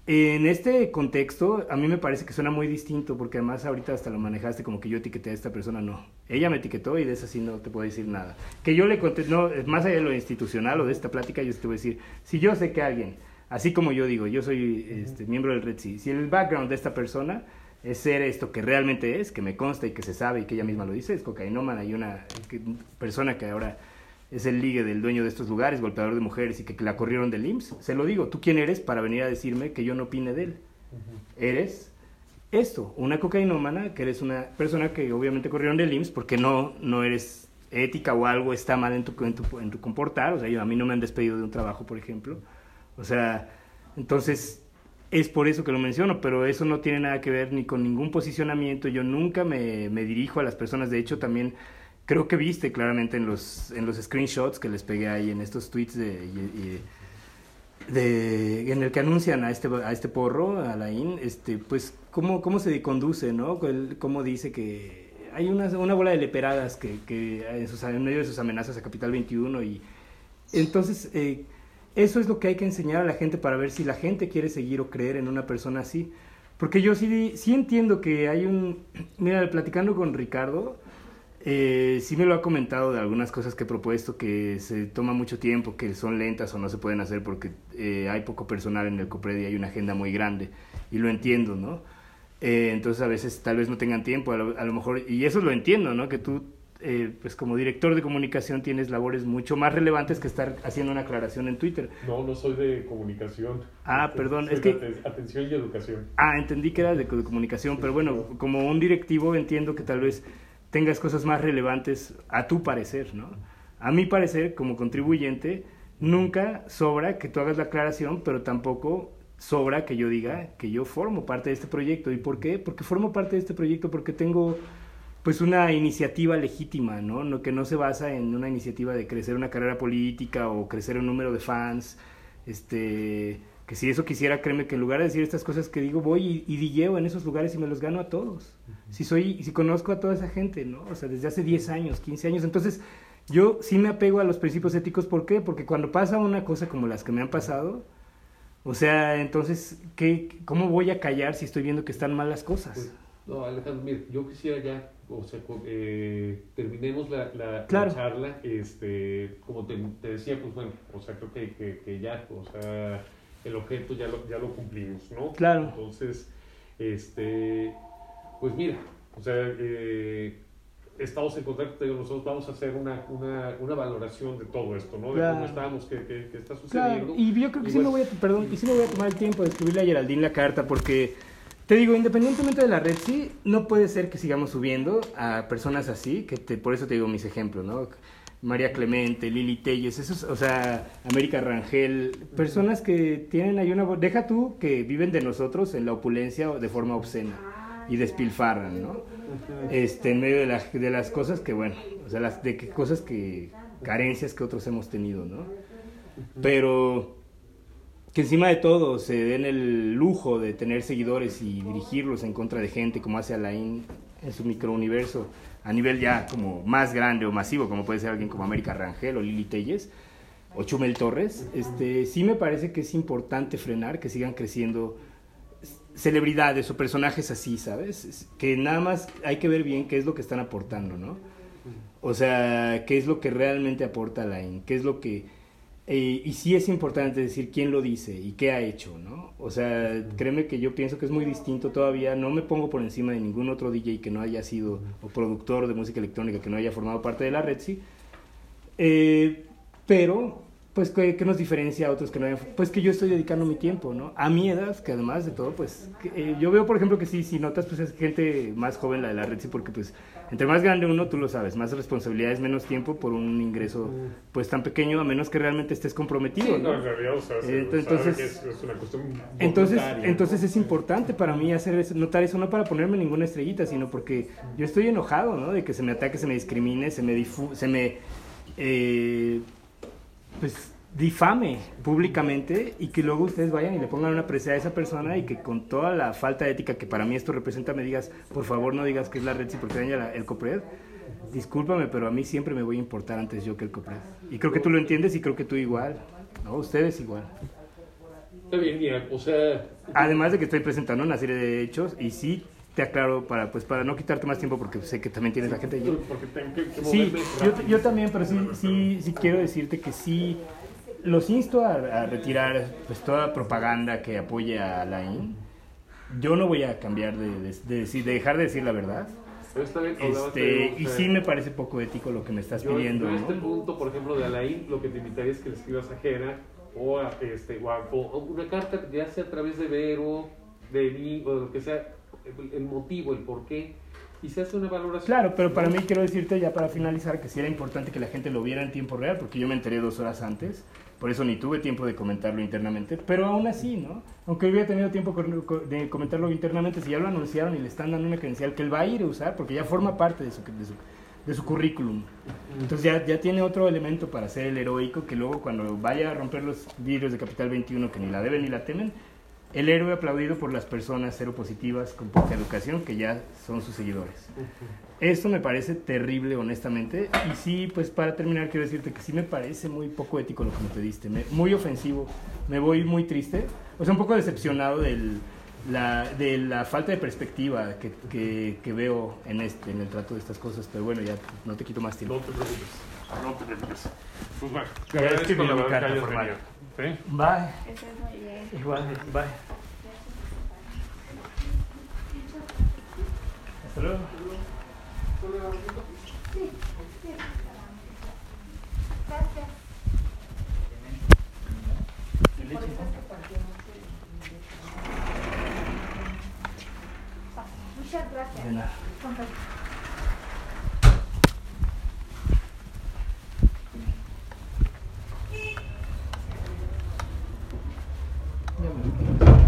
en este contexto, a mí me parece que suena muy distinto, porque además ahorita hasta lo manejaste como que yo etiqueté a esta persona, no. Ella me etiquetó y de esa sí no te puedo decir nada. Que yo le conté, no, más allá de lo institucional o de esta plática, yo te voy a decir, si yo sé que alguien, así como yo digo, yo soy este, miembro del Red Sea, si el background de esta persona es ser esto que realmente es, que me consta y que se sabe y que ella misma lo dice, es cocainómana y una persona que ahora es el ligue del dueño de estos lugares, golpeador de mujeres y que, la corrieron del IMSS. Se lo digo, ¿tú quién eres para venir a decirme que yo no opine de él? Eres esto, una cocainómana, que eres una persona que obviamente corrieron del IMSS porque no, no eres ética o algo está mal en tu, en tu, en tu comportar. O sea, yo, a mí no me han despedido de un trabajo, por ejemplo. O sea, entonces es por eso que lo menciono, pero eso no tiene nada que ver ni con ningún posicionamiento. Yo nunca me, me dirijo a las personas. De hecho, también creo que viste claramente en los, en los screenshots que les pegué ahí, en estos tweets de, de, en el que anuncian a este, a este porro, a la IN, este, pues cómo, cómo se conduce, ¿no? Cómo dice que hay una, una bola de leperadas que, que en, sus, medio de sus amenazas a Capital 21 y entonces eh, eso es lo que hay que enseñar a la gente para ver si la gente quiere seguir o creer en una persona así. Porque yo sí, sí entiendo que hay un... Mira, platicando con Ricardo, eh, sí me lo ha comentado de algunas cosas que he propuesto que se toma mucho tiempo, que son lentas o no se pueden hacer porque eh, hay poco personal en el COPRED y hay una agenda muy grande. Y lo entiendo, ¿no? Eh, entonces a veces tal vez no tengan tiempo, a lo, mejor, y eso lo entiendo, ¿no? Que tú, eh, pues como director de comunicación tienes labores mucho más relevantes que estar haciendo una aclaración en Twitter. No, no soy de comunicación. Ah, perdón, es que... Atención y educación. Ah, entendí que era de, de comunicación, pero bueno, como un directivo entiendo que tal vez tengas cosas más relevantes a tu parecer, ¿no? A mi parecer, como contribuyente, nunca sobra que tú hagas la aclaración, pero tampoco sobra que yo diga que yo formo parte de este proyecto. ¿Y por qué? Porque formo parte de este proyecto porque tengo pues una iniciativa legítima, ¿no? ¿no? Que no se basa en una iniciativa de crecer una carrera política o crecer un número de fans, este que si eso quisiera, créeme que en lugar de decir estas cosas que digo, voy y, y en esos lugares y me los gano a todos. Si soy, si conozco a toda esa gente, ¿no? O sea, desde hace 10 años, 15 años. Entonces, yo sí me apego a los principios éticos. ¿Por qué? Porque cuando pasa una cosa como las que me han pasado, o sea, entonces, ¿qué, ¿cómo voy a callar si estoy viendo que están mal las cosas? Pues, no, Alejandro, mire, yo quisiera ya, o sea, eh, terminemos la, la, charla. Este, como te, decía, pues bueno, o sea, creo que, que, que ya, o sea el objeto ya lo, ya lo cumplimos, ¿no? Claro. Entonces, este, pues mira, o sea, eh, estamos en contacto, nosotros vamos a hacer una, una, una, valoración de todo esto, ¿no? De cómo estamos, qué, qué, qué está sucediendo. Claro. Y yo creo que sí, me voy a, perdón, y sí me voy a tomar el tiempo de escribirle a Geraldine la carta porque... Te digo, independientemente de la red, sí, no puede ser que sigamos subiendo a personas así, que te, por eso te digo mis ejemplos, ¿no? María Clemente, Lili Telles, esos, o sea, América Rangel, personas que tienen ahí una... Deja tú que viven de nosotros en la opulencia de forma obscena y despilfarran, ¿no? Este, en medio de, de las cosas que, bueno, o sea, las, de que cosas que, carencias que otros hemos tenido, ¿no? Pero que encima de todo se den el lujo de tener seguidores y dirigirlos en contra de gente como hace Alain en su microuniverso a nivel ya como más grande o masivo, como puede ser alguien como América Rangel o Lili Telles, o Chumel Torres, este, sí me parece que es importante frenar, que sigan creciendo celebridades o personajes así, ¿sabes? Que nada más hay que ver bien qué es lo que están aportando, ¿no? O sea, qué es lo que realmente aporta Lain, qué es lo que... eh, y sí es importante decir quién lo dice y qué ha hecho, ¿no? O sea, créeme que yo pienso que es muy distinto todavía, no me pongo por encima de ningún otro DJ que no haya sido, o productor de música electrónica que no haya formado parte de la red, sí. Eh, pero pues que nos diferencia a otros que no hayan, pues que yo estoy dedicando mi tiempo, ¿no? A mi edad, que además de todo, pues que, eh, yo veo, por ejemplo, que sí, si notas, pues es gente más joven la de la red, sí, porque pues entre más grande uno, tú lo sabes, más responsabilidades, menos tiempo por un ingreso pues tan pequeño, a menos que realmente estés comprometido, Sí, ¿no? en realidad, o sea, Eh, entonces- es, es una cuestión Entonces, entonces es importante para mí hacer eso- notar eso, no para ponerme ninguna estrellita, sino porque yo estoy enojado, ¿no? De que se me ataque, se me discrimine, se me, difu- se me eh, pues difame públicamente y que luego ustedes vayan y le pongan una presión a esa persona y que con toda la falta de ética que para mí esto representa me digas, por favor no digas que es la red, porque daña la- el COPRED. Discúlpame, pero a mí siempre me voy a importar antes yo que el COPRED. Y creo que tú lo entiendes y creo que tú igual, ¿no? Ustedes igual. Está bien, mira, o sea, Además de que estoy presentando una serie de hechos y sí te aclaro para pues para no quitarte más tiempo porque sé que también tienes la gente allí. porque tengo que, que Sí, yo, yo también, pero sí, sí, sí quiero decirte que sí los insto a, a retirar pues toda propaganda que apoye a Lain. Yo no voy a cambiar de, de- de decir, de dejar de decir la verdad. Pero está bien, Este, y sí me parece poco ético lo que me estás Yo, pidiendo. yo a este ¿no? punto, por ejemplo, de Alain, lo que te invitaría es que le escribas a Jera o a, este, o a- o una carta, ya sea a través de Vero, de mí, o de lo que sea, el, el motivo, el por qué, y se hace una valoración. Claro, pero para mí quiero decirte ya para finalizar que sí era importante que la gente lo viera en tiempo real, porque yo me enteré dos horas antes, por eso ni tuve tiempo de comentarlo internamente, pero aún así, ¿no? Aunque hubiera tenido tiempo de comentarlo internamente, si ya lo anunciaron y le están dando una credencial que él va a ir a usar, porque ya forma parte de su, de su, de su currículum. Entonces ya, ya tiene otro elemento para ser el heroico, que luego cuando vaya a romper los vidrios de Capital 21, que ni la deben ni la temen, el héroe aplaudido por las personas seropositivas con poca educación que ya son sus seguidores. Esto me parece terrible, honestamente. Y sí, pues para terminar, quiero decirte que sí me parece muy poco ético lo que me pediste. me- muy ofensivo. Me voy muy triste. O sea, un poco decepcionado del, la, de la falta de perspectiva que, que, que veo en, este, en el trato de estas cosas. Pero bueno, ya no te quito más tiempo. No te preocupes, no te preocupes. Pues bueno, te agradezco la carta formal. ¿sí? Bye. Eso es muy bien. Igual, bye. Hasta luego. Gracias. ¿Y leche? Por eso es que partimos el- Muchas gracias. De nada. Con permiso. Ya me lo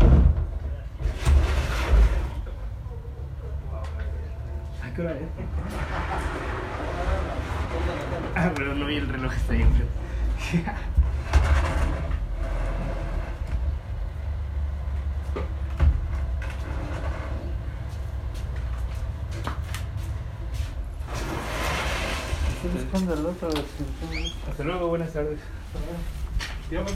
¿A qué hora es? Ah, pero no vi el reloj, está ahí enfrente. Hasta luego, buenas tardes. ¿Ya me